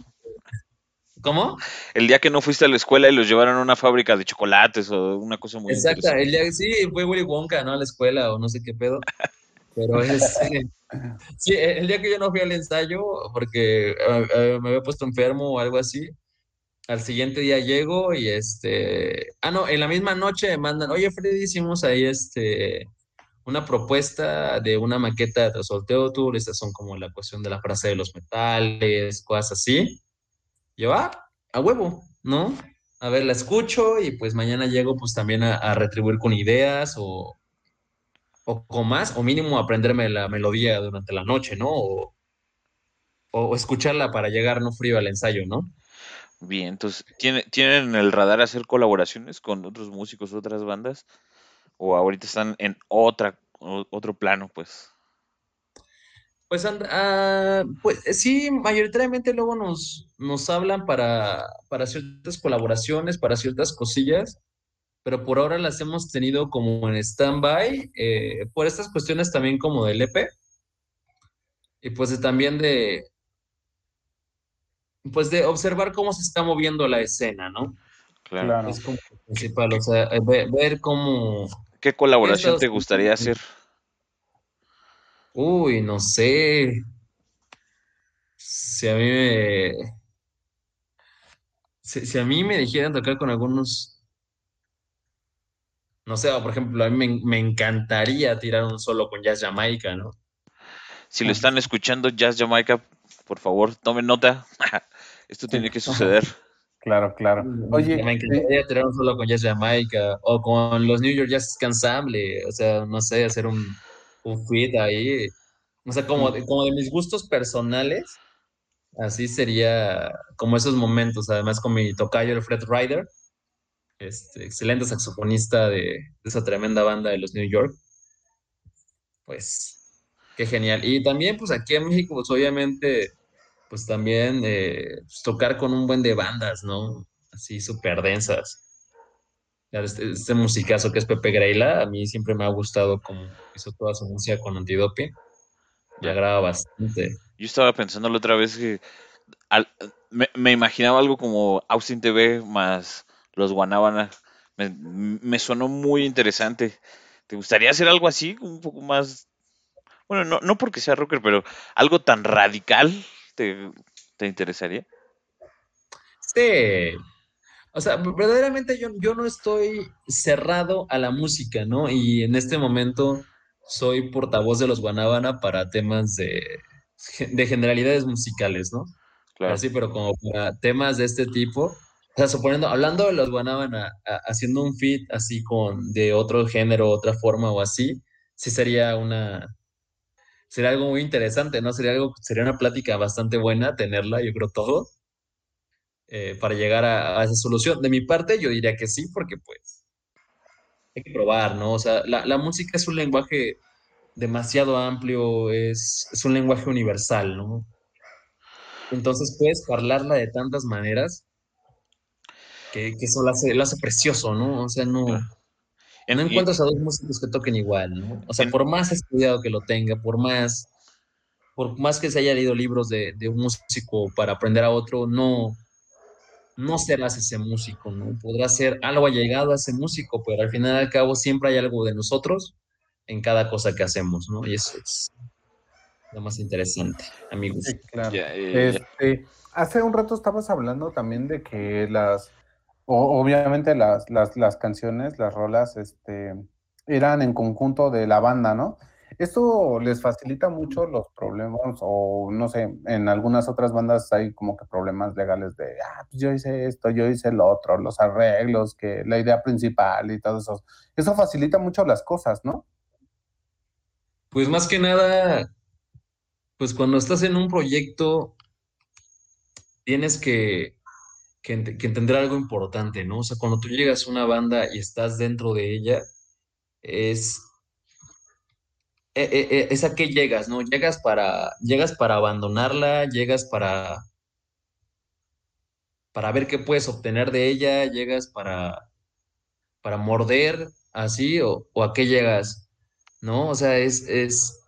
¿Cómo? El día que no fuiste a la escuela y los llevaron a una fábrica de chocolates o una cosa muy Exacto, el día sí, fue Willy Wonka, ¿no? A la escuela o no sé qué pedo. [laughs] Pero es, [laughs] sí, el día que yo no fui al ensayo, porque eh, eh, me había puesto enfermo o algo así, al siguiente día llego y este, ah, no, en la misma noche me mandan, oye, Freddy, hicimos ahí este, una propuesta de una maqueta de Solteo Tour, estas son como la cuestión de la frase de los metales, cosas así. Yo, ah, a huevo, ¿no? A ver, la escucho y pues mañana llego pues también a retribuir con ideas o, o con más, o mínimo aprenderme la melodía durante la noche, ¿no? O, escucharla para llegar no frío al ensayo, ¿no? Bien, entonces, ¿tienen, ¿tienen el radar hacer colaboraciones con otros músicos, otras bandas? ¿O ahorita están en otra, otro plano, pues? Pues, ah, pues eh, sí, mayoritariamente luego nos, nos hablan para, para ciertas colaboraciones, para ciertas cosillas, pero por ahora las hemos tenido como en stand-by, eh, por estas cuestiones también como del EP, y pues también de, pues de observar cómo se está moviendo la escena, ¿no? Claro. Es como principal, o sea, ver cómo... ¿Qué colaboración te gustaría hacer? Uy, no sé. Si a mí me. Si, a mí me dijeran tocar con algunos. No sé, por ejemplo, a mí me, encantaría tirar un solo con Jazz Jamaica, ¿no? Si lo están escuchando, Jazz Jamaica, por favor, tomen nota. [laughs] Esto tiene que suceder. Claro, claro. Oye, me encantaría tirar un solo con Jazz Jamaica o con los New York Jazz Ensemble, o sea, no sé, hacer un, un fit ahí. O sea, como de, como de mis gustos personales, así sería como esos momentos, además con mi tocayo, el Fred Ryder, este, excelente saxofonista de, esa tremenda banda de los New York. Pues, qué genial. Y también, pues aquí en México, pues obviamente, pues también eh, pues, tocar con un buen de bandas, ¿no? Así súper densas. Este, este, musicazo que es Pepe Greila, a mí siempre me ha gustado como hizo toda su música con antidoping. Ya graba bastante. Yo estaba pensando la otra vez que me, imaginaba algo como Austin TV más los Guanábana. Me, sonó muy interesante. ¿Te gustaría hacer algo así? Un poco más. Bueno, no, no porque sea rocker, pero algo tan radical. ¿Te, te interesaría? Sí, o sea, verdaderamente yo, yo no estoy cerrado a la música, ¿no? Y en este momento soy portavoz de los Guanábana para temas de, de generalidades musicales, ¿no? Claro. Así, pero como para temas de este tipo, o sea, suponiendo, hablando de los Guanábana, haciendo un fit así con de otro género, otra forma o así, sí sería una, sería algo muy interesante, ¿no? Sería algo, sería una plática bastante buena tenerla, yo creo todo. Eh, para llegar a, esa solución. De mi parte, yo diría que sí, porque pues hay que probar, ¿no? O sea, la, música es un lenguaje demasiado amplio, es, es, un lenguaje universal, ¿no? Entonces puedes hablarla de tantas maneras que, que eso lo hace, lo hace, precioso, ¿no? O sea, no, no encuentras a dos músicos que toquen igual, ¿no? O sea, por más estudiado que lo tenga, por más, por más que se haya leído libros de, de un músico para aprender a otro, no, no serás ese músico, ¿no? Podrás ser algo allegado a ese músico, pero al final y al cabo siempre hay algo de nosotros en cada cosa que hacemos, ¿no? Y eso es lo más interesante, amigos. Sí, claro. Este, hace un rato estabas hablando también de que las, obviamente las, las, las canciones, las rolas, este, eran en conjunto de la banda, ¿no? Esto les facilita mucho los problemas, o no sé, en algunas otras bandas hay como que problemas legales de, ah, pues yo hice esto, yo hice lo otro, los arreglos, que la idea principal y todo eso. Eso facilita mucho las cosas, ¿no? Pues más que nada, pues cuando estás en un proyecto, tienes que, que, que entender algo importante, ¿no? O sea, cuando tú llegas a una banda y estás dentro de ella, es eh, eh, eh, es a qué llegas, ¿no? Llegas para, llegas para abandonarla, llegas para, para ver qué puedes obtener de ella, llegas para, para morder, así, o, a qué llegas, ¿no? O sea, es, es,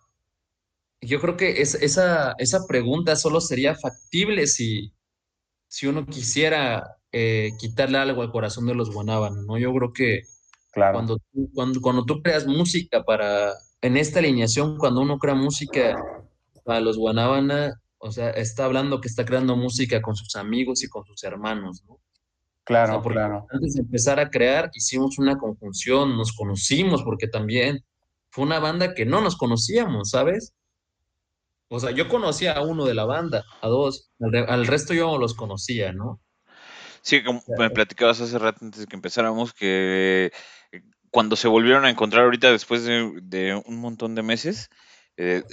yo creo que es, esa, esa pregunta solo sería factible si, si uno quisiera quitarle algo al corazón de los guanábanos, ¿no? Yo creo que claro. cuando, cuando, cuando tú creas música para, en esta alineación, cuando uno crea música para los Guanábana, o sea, está hablando que está creando música con sus amigos y con sus hermanos, ¿no? Claro, claro. Antes de empezar a crear, hicimos una conjunción, nos conocimos, porque también fue una banda que no nos conocíamos, ¿sabes? O sea, yo conocía a uno de la banda, a dos, al, resto yo no los conocía, ¿no? Sí, como me platicabas hace rato antes de que empezáramos, que cuando se volvieron a encontrar ahorita después de, un montón de meses, eh,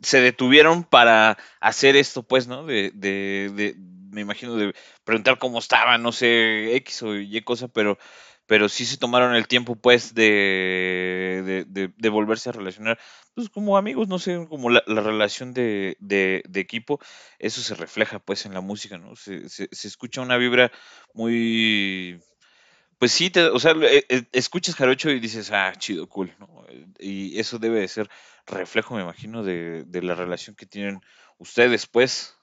se detuvieron para hacer esto, pues, ¿no? De, de, me imagino, de preguntar cómo estaban, no sé, X o Y cosa, pero, pero sí se tomaron el tiempo, pues, de, de, volverse a relacionar, pues, como amigos, no sé, como la, relación de, equipo, eso se refleja, pues, en la música, ¿no? Se, se, escucha una vibra muy, pues sí, o sea, eh, eh, escuchas Jarocho y dices, ah, chido, cool, ¿no? Y eso debe de ser reflejo, me imagino, de, de la relación que tienen ustedes, pues.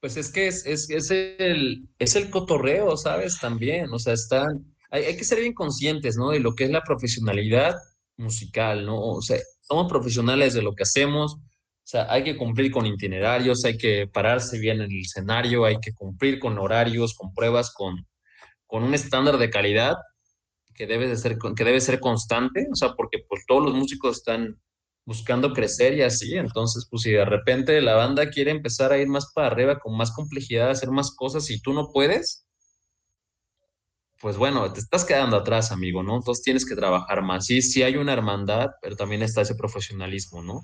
Pues es que es, es, es, el, es el cotorreo, ¿sabes? También, o sea, están, hay, hay, que ser bien conscientes, ¿no? De lo que es la profesionalidad musical, ¿no? O sea, somos profesionales de lo que hacemos, o sea, hay que cumplir con itinerarios, hay que pararse bien en el escenario, hay que cumplir con horarios, con pruebas, con, con un estándar de calidad que debe, de ser, que debe ser constante, o sea, porque pues todos los músicos están buscando crecer y así. Entonces, pues si de repente la banda quiere empezar a ir más para arriba, con más complejidad, hacer más cosas y tú no puedes, pues bueno, te estás quedando atrás, amigo, ¿no? Entonces tienes que trabajar más. Sí, sí hay una hermandad, pero también está ese profesionalismo, ¿no?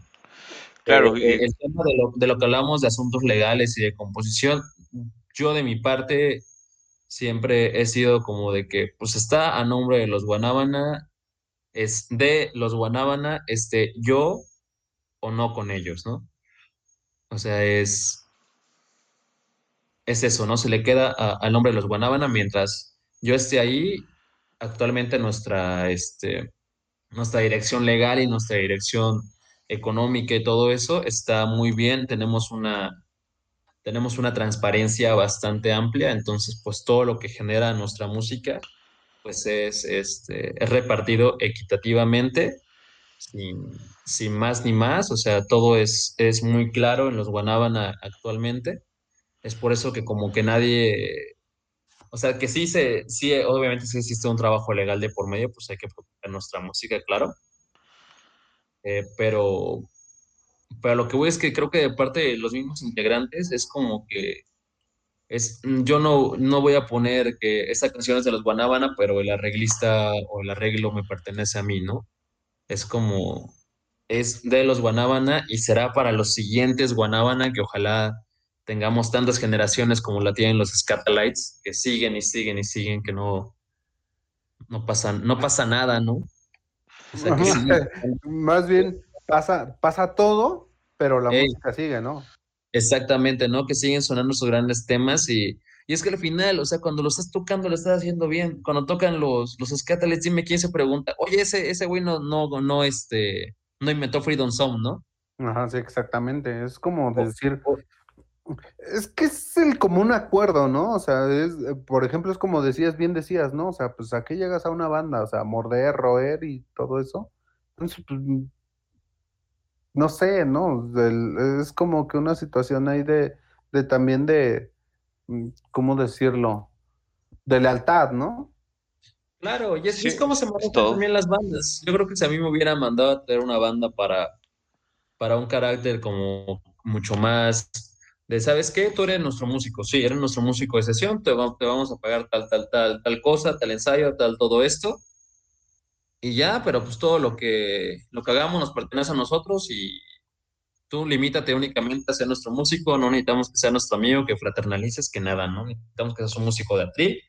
Claro. Eh, el tema de lo, de lo que hablamos de asuntos legales y de composición, yo de mi parte siempre he sido como de que, pues está a nombre de los Guanábana es de los Guanábana, este, yo o no con ellos, ¿no? O sea, es, es eso, ¿no? Se le queda al nombre de los Guanábana mientras yo esté ahí, actualmente nuestra, este, nuestra dirección legal y nuestra dirección económica y todo eso está muy bien, tenemos una, tenemos una transparencia bastante amplia, entonces pues todo lo que genera nuestra música pues es, este, es repartido equitativamente, sin, más ni más, o sea, todo es, es muy claro en los Guanábana actualmente. Es por eso que como que nadie, o sea, que sí, se, sí obviamente sí existe un trabajo legal de por medio, pues hay que proteger nuestra música, claro. Eh, pero, pero lo que voy es que creo que de parte de los mismos integrantes es como que es, mm, yo no, no voy a poner que esta canción es de los Guanábana, pero el arreglista o el arreglo me pertenece a mí, ¿no? Es como, es de los Guanábana y será para los siguientes Guanábana que ojalá tengamos tantas generaciones como la tienen los Scatalites, que siguen y siguen y siguen, que no, no, pasa, no pasa nada, ¿no? [laughs] Más bien pasa, pasa todo, pero la música sigue, ¿no? Exactamente, ¿no? Que siguen sonando sus grandes temas y, y, es que al final, o sea, cuando lo estás tocando, lo estás haciendo bien. Cuando tocan los, los dime quién se pregunta, oye, ese, ese güey no, no, no, este, no inventó Freedom Song, ¿no? Ajá, sí, exactamente. Es como decir, es que es el común acuerdo, ¿no? O sea, es, eh, por ejemplo, es como decías, bien decías, ¿no? O sea, pues a qué llegas a una banda, o sea, morder, roer y todo eso. Entonces, pues no sé, ¿no? es como que una situación ahí de, de también de, mm, ¿cómo decirlo? De lealtad, ¿no? Claro, y es, como se manejan también las bandas. Yo creo que si a mí me hubiera mandado a tener una banda para, para un carácter como mucho más de, ¿sabes qué? Tú eres nuestro músico, sí, eres nuestro músico de sesión, te, te vamos a pagar tal, tal, tal, tal cosa, tal ensayo, tal, todo esto y ya, pero pues todo lo que, lo que hagamos nos pertenece a nosotros y tú limítate únicamente a ser nuestro músico, no necesitamos que sea nuestro amigo, que fraternalices, que nada, ¿no? Necesitamos que seas un músico de atril,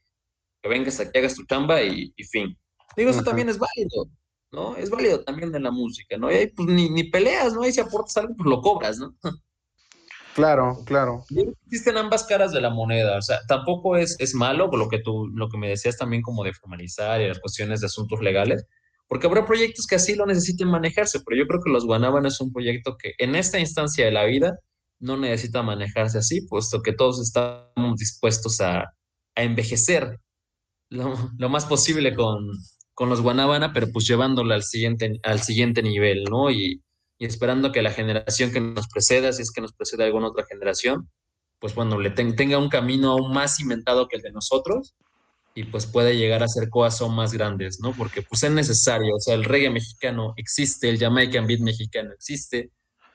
que vengas aquí, hagas tu chamba y, fin. Digo, eso también es válido, ¿no? Es válido también de la música, ¿no? Y ahí pues ni, ni peleas, ¿no? Y si aportas algo, pues lo cobras, ¿no? Claro, claro. Existen ambas caras de la moneda, o sea, tampoco es, es malo lo que tú, lo que me decías también como de formalizar y las cuestiones de asuntos legales, porque habrá proyectos que así lo necesiten manejarse, pero yo creo que los Guanábana es un proyecto que en esta instancia de la vida no necesita manejarse así, puesto que todos estamos dispuestos a, envejecer lo, más posible con, los Guanábana, pero pues llevándolo al siguiente, al siguiente nivel, ¿no? Y, y esperando que la generación que nos preceda, si es que nos precede alguna otra generación, pues bueno, le tenga un camino aún más cimentado que el de nosotros y pues puede llegar a ser cosas más grandes, ¿no? Porque pues es necesario, o sea, el reggae mexicano existe, el Jamaican beat mexicano existe,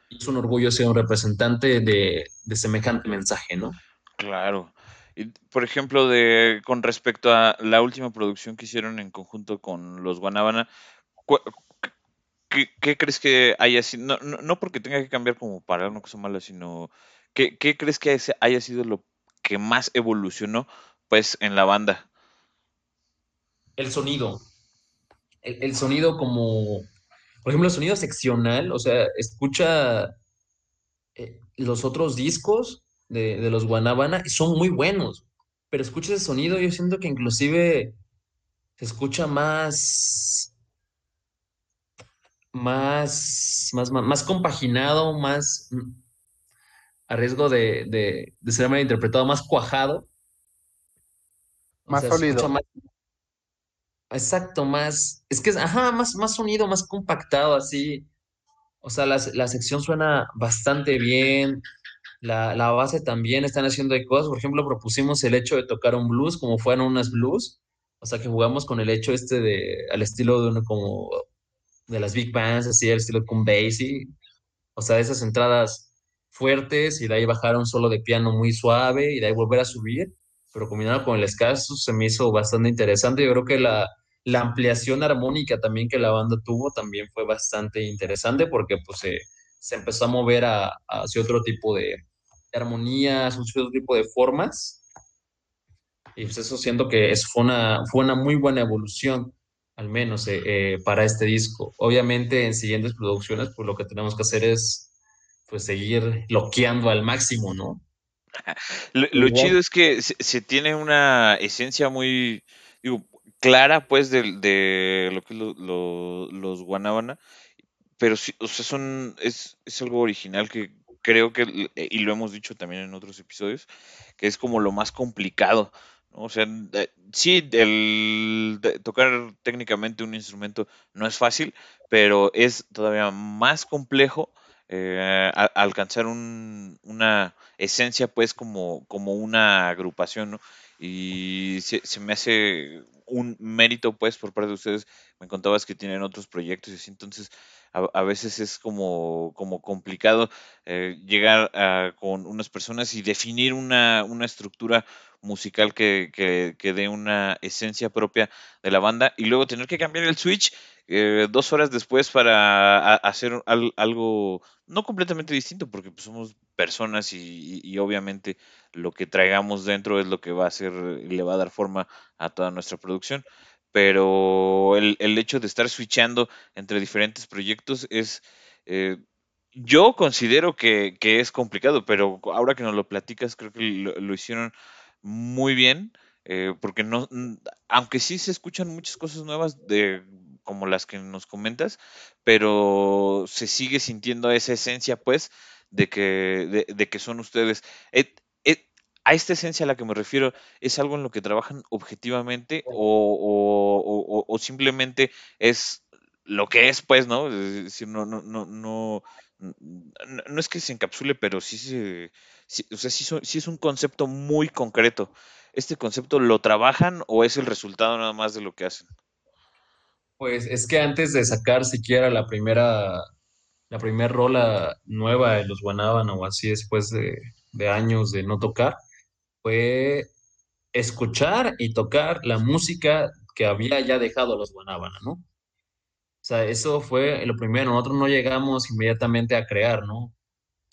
y es un orgullo ser un representante de, semejante mensaje, ¿no? Claro. Y, por ejemplo, de, con respecto a la última producción que hicieron en conjunto con los Guanábana, ¿qué, crees que haya sido? No, no, porque tenga que cambiar como para una cosa mala, sino ¿qué, ¿qué crees que haya sido lo que más evolucionó pues en la banda? El sonido. El, sonido como, por ejemplo, el sonido seccional, o sea, escucha eh, los otros discos de, de los Guanabana, son muy buenos, pero escucha ese sonido, yo siento que inclusive se escucha más, más, más, más, compaginado, más a riesgo de, de, de ser mal interpretado, más cuajado. Más sólido. Exacto, más, es que es, ajá, más, más sonido, más compactado, así. O sea, la, la sección suena bastante bien, la, la, base también están haciendo de cosas. Por ejemplo, propusimos el hecho de tocar un blues como fueran unas blues. O sea, que jugamos con el hecho este de, al estilo de uno como de las big bands, así, al estilo con Basie. O sea, esas entradas fuertes y de ahí bajar un solo de piano muy suave y de ahí volver a subir. Pero combinado con el escaso se me hizo bastante interesante. Yo creo que la, la ampliación armónica también que la banda tuvo también fue bastante interesante porque pues se, se empezó a mover a, hacia otro tipo de, armonías, otro tipo de formas. Y pues eso siento que es, fue, una, fue una muy buena evolución, al menos eh, eh, para este disco. Obviamente en siguientes producciones, pues lo que tenemos que hacer es pues seguir loqueando al máximo, ¿no? [laughs] Lo, chido es que se, tiene una esencia muy digo, clara, pues, de, de lo que es los Guanábana, pero sí, o sea, son, es, es algo original que, creo que, y lo hemos dicho también en otros episodios, que es como lo más complicado. ¿no? O sea, sí, el tocar técnicamente un instrumento no es fácil, pero es todavía más complejo eh, alcanzar un, una esencia, pues, como, como una agrupación, ¿no? Y se, se, me hace un mérito, pues, por parte de ustedes. Me contabas que tienen otros proyectos y así, entonces a, veces es como, como complicado eh, llegar con unas personas y definir una, una estructura musical que, que, dé una esencia propia de la banda y luego tener que cambiar el switch eh, dos horas después para hacer algo no completamente distinto porque pues, somos personas y, y, obviamente lo que traigamos dentro es lo que va a hacer le va a dar forma a toda nuestra producción. Pero el, el hecho de estar switchando entre diferentes proyectos es, eh, yo considero que, que, es complicado, pero ahora que nos lo platicas, creo que lo, hicieron muy bien, eh, porque no, aunque sí se escuchan muchas cosas nuevas de como las que nos comentas, pero se sigue sintiendo esa esencia, pues, de que, de, de que son ustedes a esta esencia a la que me refiero, ¿es algo en lo que trabajan objetivamente o, simplemente es lo que es, pues, ¿no? Es decir, no, no, no, no, no es que se encapsule, pero sí se, o sea, sí, es un concepto muy concreto. ¿Este concepto lo trabajan o es el resultado nada más de lo que hacen? Pues es que antes de sacar siquiera la primera, la primera rola nueva de los Guanábana o así después de, de años de no tocar, fue escuchar y tocar la música que había ya dejado los Guanábana, ¿no? O sea, eso fue lo primero. Nosotros no llegamos inmediatamente a crear, ¿no?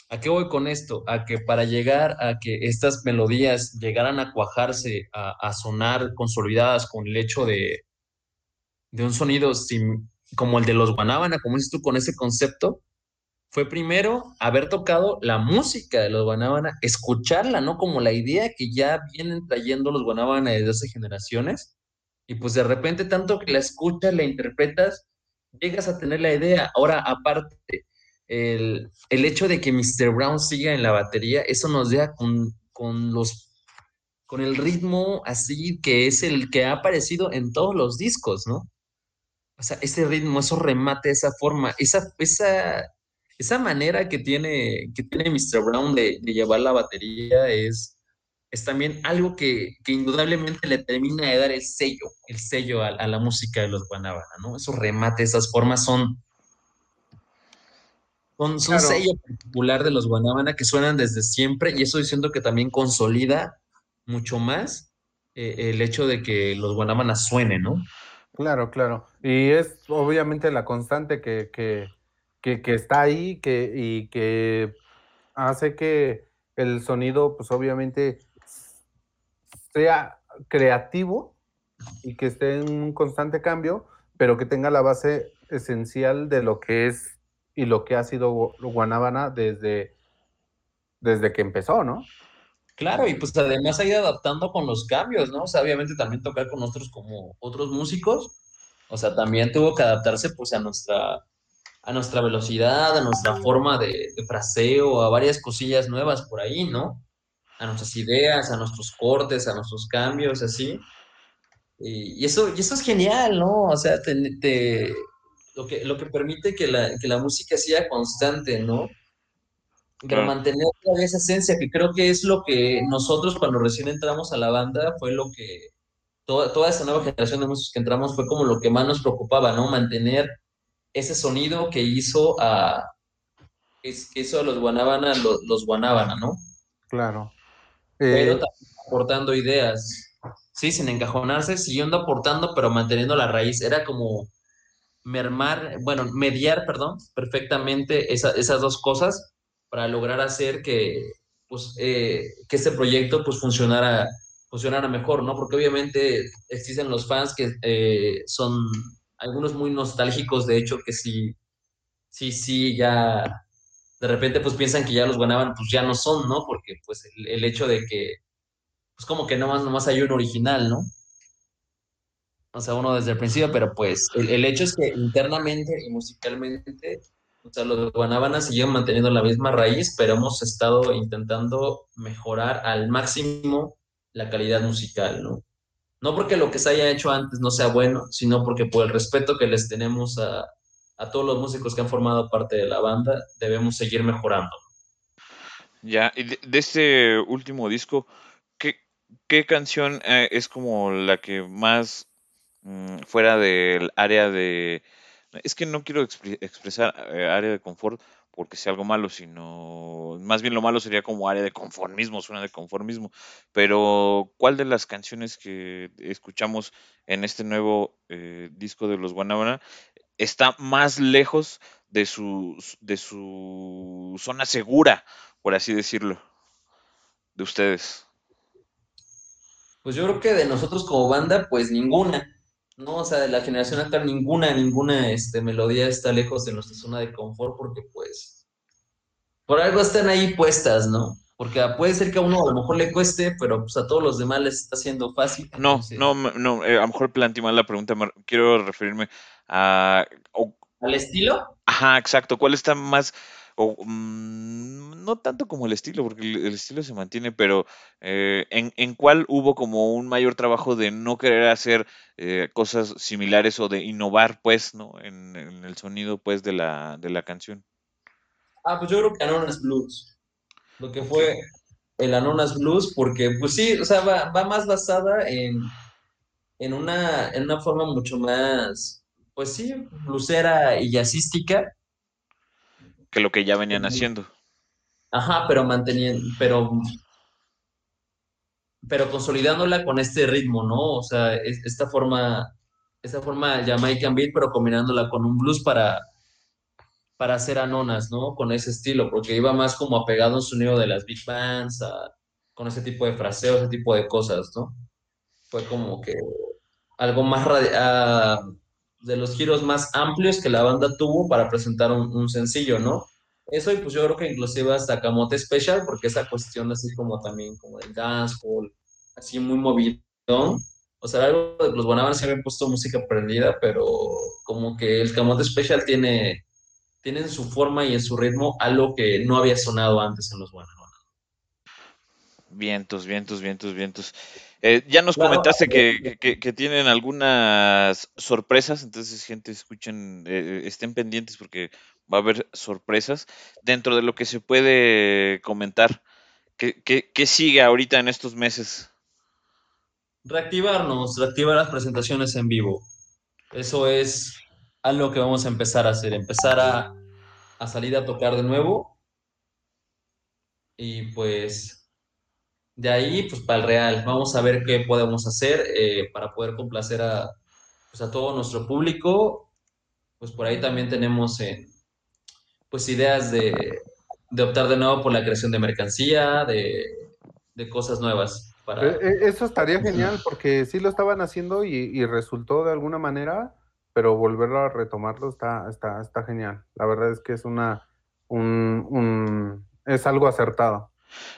¿A qué voy con esto? A que para llegar a que estas melodías llegaran a cuajarse, a, sonar consolidadas con el hecho de, de un sonido como el de los Guanábana, como dices tú, con ese concepto, fue primero haber tocado la música de los Guanábana, escucharla, ¿no? Como la idea que ya vienen trayendo los Guanábana desde hace generaciones. Y pues de repente, tanto que la escuchas, la interpretas, llegas a tener la idea. Ahora, aparte, el, el hecho de que Mr. Brown siga en la batería, eso nos deja con, con los con el ritmo así que es el que ha aparecido en todos los discos, ¿no? O sea, ese ritmo, esos remates, esa forma, esa, esa esa manera que tiene, que tiene Mr. Brown de, llevar la batería es, es también algo que, indudablemente le termina de dar el sello, el sello a, la música de los Guanabana, ¿no? Esos remates, esas formas son, son, son sello particular de los Guanabana que suenan desde siempre y eso diciendo que también consolida mucho más eh, el hecho de que los Guanabana suenen, ¿no? Claro, claro. Y es obviamente la constante que, que que, está ahí que, y que hace que el sonido, pues obviamente, sea creativo y que esté en un constante cambio, pero que tenga la base esencial de lo que es y lo que ha sido Guanábana desde, desde que empezó, ¿no? Claro, y pues además ha ido adaptando con los cambios, ¿no? O sea, obviamente también tocar con nosotros como otros músicos, o sea, también tuvo que adaptarse pues a nuestra, a nuestra velocidad, a nuestra forma de, de fraseo, a varias cosillas nuevas por ahí, ¿no? A nuestras ideas, a nuestros cortes, a nuestros cambios, así. Y, eso, y eso es genial, ¿no? O sea, te, lo, que, lo que permite que la, que la música sea constante, ¿no? Pero mantener esa esencia, que creo que es lo que nosotros cuando recién entramos a la banda, fue lo que toda, toda esa nueva generación de músicos que entramos fue como lo que más nos preocupaba, ¿no? Mantener ese sonido que hizo a, que hizo a los Guanábana, los, los Guanábana, ¿no? Claro. Pero eh, también aportando ideas sí, sin encajonarse, siguiendo aportando, pero manteniendo la raíz. Era como mermar, bueno, mediar, perdón, perfectamente esas dos cosas para lograr hacer que, pues, eh, que este proyecto pues funcionara, funcionara mejor, ¿no? Porque obviamente existen los fans que eh, son algunos muy nostálgicos, de hecho, que sí, sí, sí, ya de repente pues piensan que ya los ganaban, pues ya no son, ¿no? Porque pues el hecho de que pues como que nomás, nomás hay un original, ¿no? O sea, uno desde el principio, pero pues el, hecho es que internamente y musicalmente, o sea, los Guanábanas siguen manteniendo la misma raíz, pero hemos estado intentando mejorar al máximo la calidad musical, ¿no? No porque lo que se haya hecho antes no sea bueno, sino porque por el respeto que les tenemos a, a todos los músicos que han formado parte de la banda, debemos seguir mejorando. Ya, y de, este último disco, ¿Qué canción eh, es como la que más mm, fuera del área de... Es que no quiero expresar eh, área de confort porque sea algo malo, sino más bien lo malo sería como área de conformismo, suena de conformismo. Pero, ¿cuál de las canciones que escuchamos en este nuevo eh, disco de los Guanabana está más lejos de su, de su zona segura, por así decirlo, de ustedes? Pues yo creo que de nosotros como banda, pues ninguna, ¿no? O sea, de la generación actual, ninguna, ninguna este, melodía está lejos de nuestra zona de confort porque pues por algo están ahí puestas, ¿no? Porque puede ser que a uno a lo mejor le cueste, pero pues a todos los demás les está haciendo fácil. No, no, no, eh, a lo mejor planteé mal la pregunta, quiero referirme a... ¿Al estilo? Ajá, exacto. ¿Cuál está más o mm, no tanto como el estilo, porque el, estilo se mantiene, pero eh, en, en, cuál hubo como un mayor trabajo de no querer hacer eh, cosas similares o de innovar, pues, ¿no? En, el sonido, pues, de la, de la canción. Ah, pues yo creo que Anonas Blues. Lo que fue el Anonas Blues, porque, pues sí, o sea, va, va más basada en, en, una, en una forma mucho más, pues sí, blusera y jazzística que lo que ya venían haciendo. Ajá, pero manteniendo, pero, pero consolidándola con este ritmo, ¿no? O sea, esta forma, esta forma Jamaican Beat, pero combinándola con un blues para, para hacer anonas, ¿no? Con ese estilo, porque iba más como apegado un sonido de las big bands, con ese tipo de fraseo, ese tipo de cosas, ¿no? Fue como que algo más radical de los giros más amplios que la banda tuvo para presentar un, sencillo, ¿no? Eso y pues yo creo que inclusive hasta Camote Special, porque esa cuestión así como también como del dancehall, así muy movidón. O sea, algo de los Guanabana se habían puesto música prendida, pero como que el Camote Special tiene, tiene en su forma y en su ritmo algo que no había sonado antes en los Guanabana. Vientos, vientos, vientos, vientos. Eh, ya nos comentaste que, que, tienen algunas sorpresas, entonces gente escuchen, eh, estén pendientes porque va a haber sorpresas. Dentro de lo que se puede comentar, ¿qué, qué sigue ahorita en estos meses? Reactivarnos, reactivar las presentaciones en vivo. Eso es algo que vamos a empezar a hacer, empezar a, a salir a tocar de nuevo. Y pues de ahí, pues para el Real, vamos a ver qué podemos hacer eh, para poder complacer a, pues, a todo nuestro público. Pues por ahí también tenemos eh, pues ideas de, de, optar de nuevo por la creación de mercancía, de, de, cosas nuevas. para... Eh, Eso estaría genial porque sí lo estaban haciendo y, y resultó de alguna manera, pero volverlo a retomarlo está, está, está genial. La verdad es que es una un, un es algo acertado.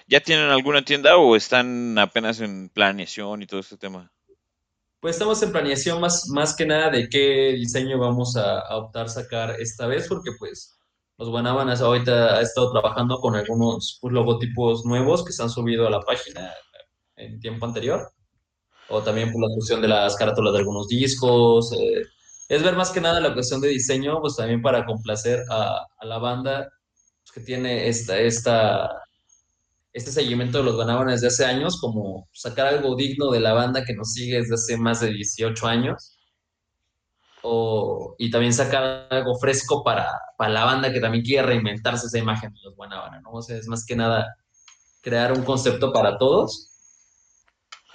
¿Ya tienen alguna tienda o están apenas en planeación y todo este tema? Pues estamos en planeación más, más que nada de qué diseño vamos a, a optar sacar esta vez, porque pues los Guanábanas ahorita ha estado trabajando con algunos pues, logotipos nuevos que se han subido a la página en tiempo anterior, o también por la cuestión de las carátulas de algunos discos. eh, es ver más que nada la cuestión de diseño, pues también para complacer a, a la banda pues, que tiene esta, esta, este seguimiento de los Guanábanas desde hace años, como sacar algo digno de la banda que nos sigue desde hace más de 18 años. O, y también sacar algo fresco para, para la banda que también quiere reinventarse esa imagen de los Guanábana, ¿no? O sea, es más que nada crear un concepto para todos.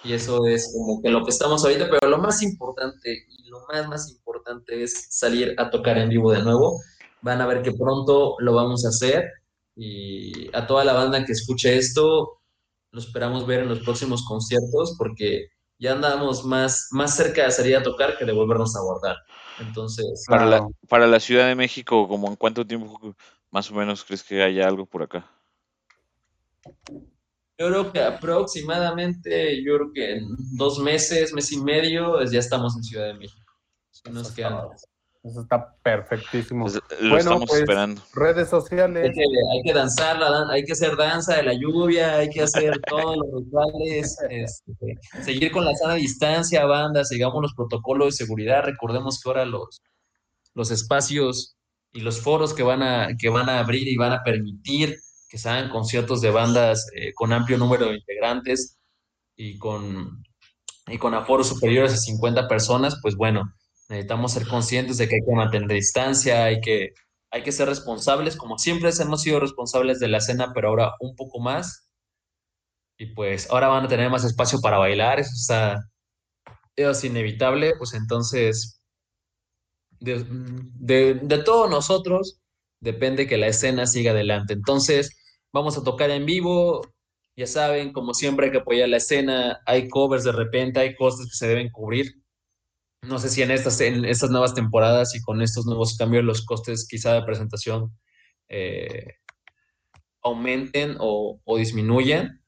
Y eso es como que lo que estamos ahorita, pero lo más importante y lo más, más importante es salir a tocar en vivo de nuevo. Van a ver que pronto lo vamos a hacer y a toda la banda que escuche esto, lo esperamos ver en los próximos conciertos porque ya andamos más, más cerca de salir a tocar que de volvernos a guardar. Entonces, Para la, Claro. para la Ciudad de México, ¿como en cuánto tiempo más o menos crees que haya algo por acá? yo creo que aproximadamente, yo creo que en dos meses, mes y medio, ya estamos en Ciudad de México. Sí nos quedan. está- Eso está perfectísimo. Pues, lo Bueno, estamos pues, esperando. Redes Hay sociales. que, hay que danzar, la dan- hay que hacer danza de la lluvia, hay que hacer [laughs] todos los rituales, este, seguir con la sana distancia, banda, sigamos los protocolos de seguridad. Recordemos que ahora los, los espacios y los foros que van a, que van a abrir y van a permitir que se hagan conciertos de bandas eh, con amplio número de integrantes y con, y con aforos superiores a 50 personas, pues bueno, necesitamos ser conscientes de que hay que mantener distancia, hay que hay que ser responsables, como siempre hemos sido responsables de la escena, pero ahora un poco más. Y pues ahora van a tener más espacio para bailar, eso está, eso es inevitable, pues entonces, de, de, de todos nosotros depende que la escena siga adelante. Entonces, vamos a tocar en vivo, ya saben, como siempre hay que apoyar la escena, hay covers de repente, hay cosas que se deben cubrir. No sé si en estas, en estas nuevas temporadas y con estos nuevos cambios los costes quizá de presentación eh, aumenten o, o disminuyan,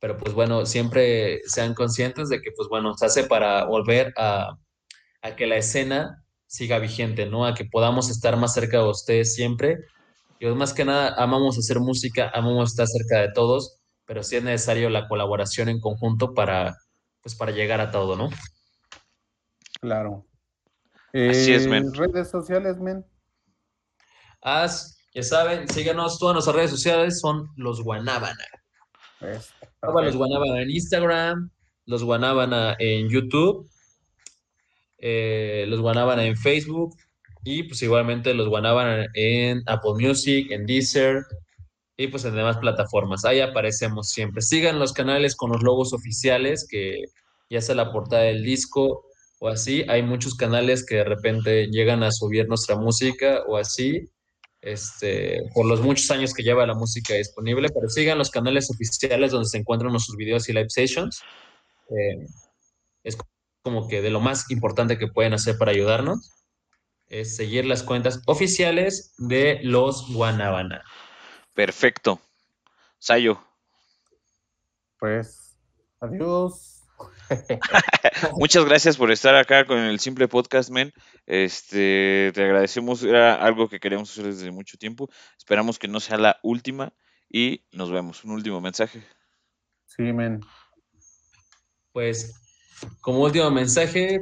pero pues bueno, siempre sean conscientes de que pues bueno, se hace para volver a, a que la escena siga vigente, ¿no? A que podamos estar más cerca de ustedes siempre. Y más que nada, amamos hacer música, amamos estar cerca de todos, pero sí es necesario la colaboración en conjunto para, pues, para llegar a todo, ¿no? Claro. Así es, Eh, men. Redes sociales, men. Haz, ya saben, síganos, todas nuestras redes sociales son los Guanábana. Es- Arroba los. Guanábana en Instagram, los Guanábana en YouTube, eh, los Guanábana en Facebook y pues igualmente los Guanábana en Apple Music, en Deezer y pues en demás plataformas. Ahí aparecemos siempre. Sigan los canales con los logos oficiales que ya sea la portada del disco o así. Hay muchos canales que de repente llegan a subir nuestra música o así. Este, por los muchos años que lleva la música disponible, pero sigan los canales oficiales donde se encuentran nuestros videos y live sessions. Eh, es como que de lo más importante que pueden hacer para ayudarnos es seguir las cuentas oficiales de los Guanábana. Perfecto. Sayo, Pues, adiós. [laughs] muchas gracias por estar acá con el simple podcast, men. Este, te agradecemos, era algo que queríamos hacer desde mucho tiempo. Esperamos que no sea la última y nos vemos. Un último mensaje. Sí, men. Pues, como último mensaje,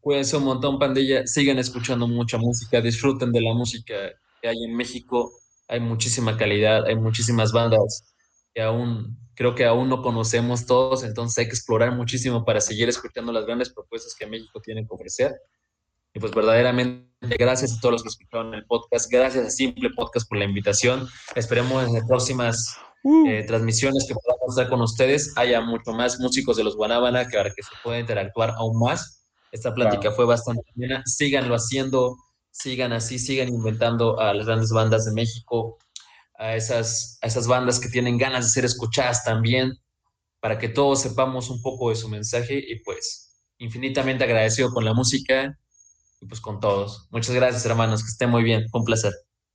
cuídense un montón, pandilla. Sigan escuchando mucha música, disfruten de la música que hay en México. Hay muchísima calidad, hay muchísimas bandas que aún, creo que aún no conocemos todos, entonces hay que explorar muchísimo para seguir escuchando las grandes propuestas que México tiene que ofrecer. Y pues verdaderamente gracias a todos los que escucharon el podcast, gracias a Simple Podcast por la invitación. Esperemos en las próximas eh, transmisiones que podamos estar con ustedes haya mucho más músicos de los Guanábana que para que se pueda interactuar aún más. Esta plática fue bastante buena. Síganlo haciendo, sigan así, sigan inventando a las grandes bandas de México, a esas, a esas bandas que tienen ganas de ser escuchadas también. para que todos sepamos un poco de su mensaje y pues infinitamente agradecido con la música y pues con todos. Muchas gracias hermanos, que estén muy bien, fue un placer.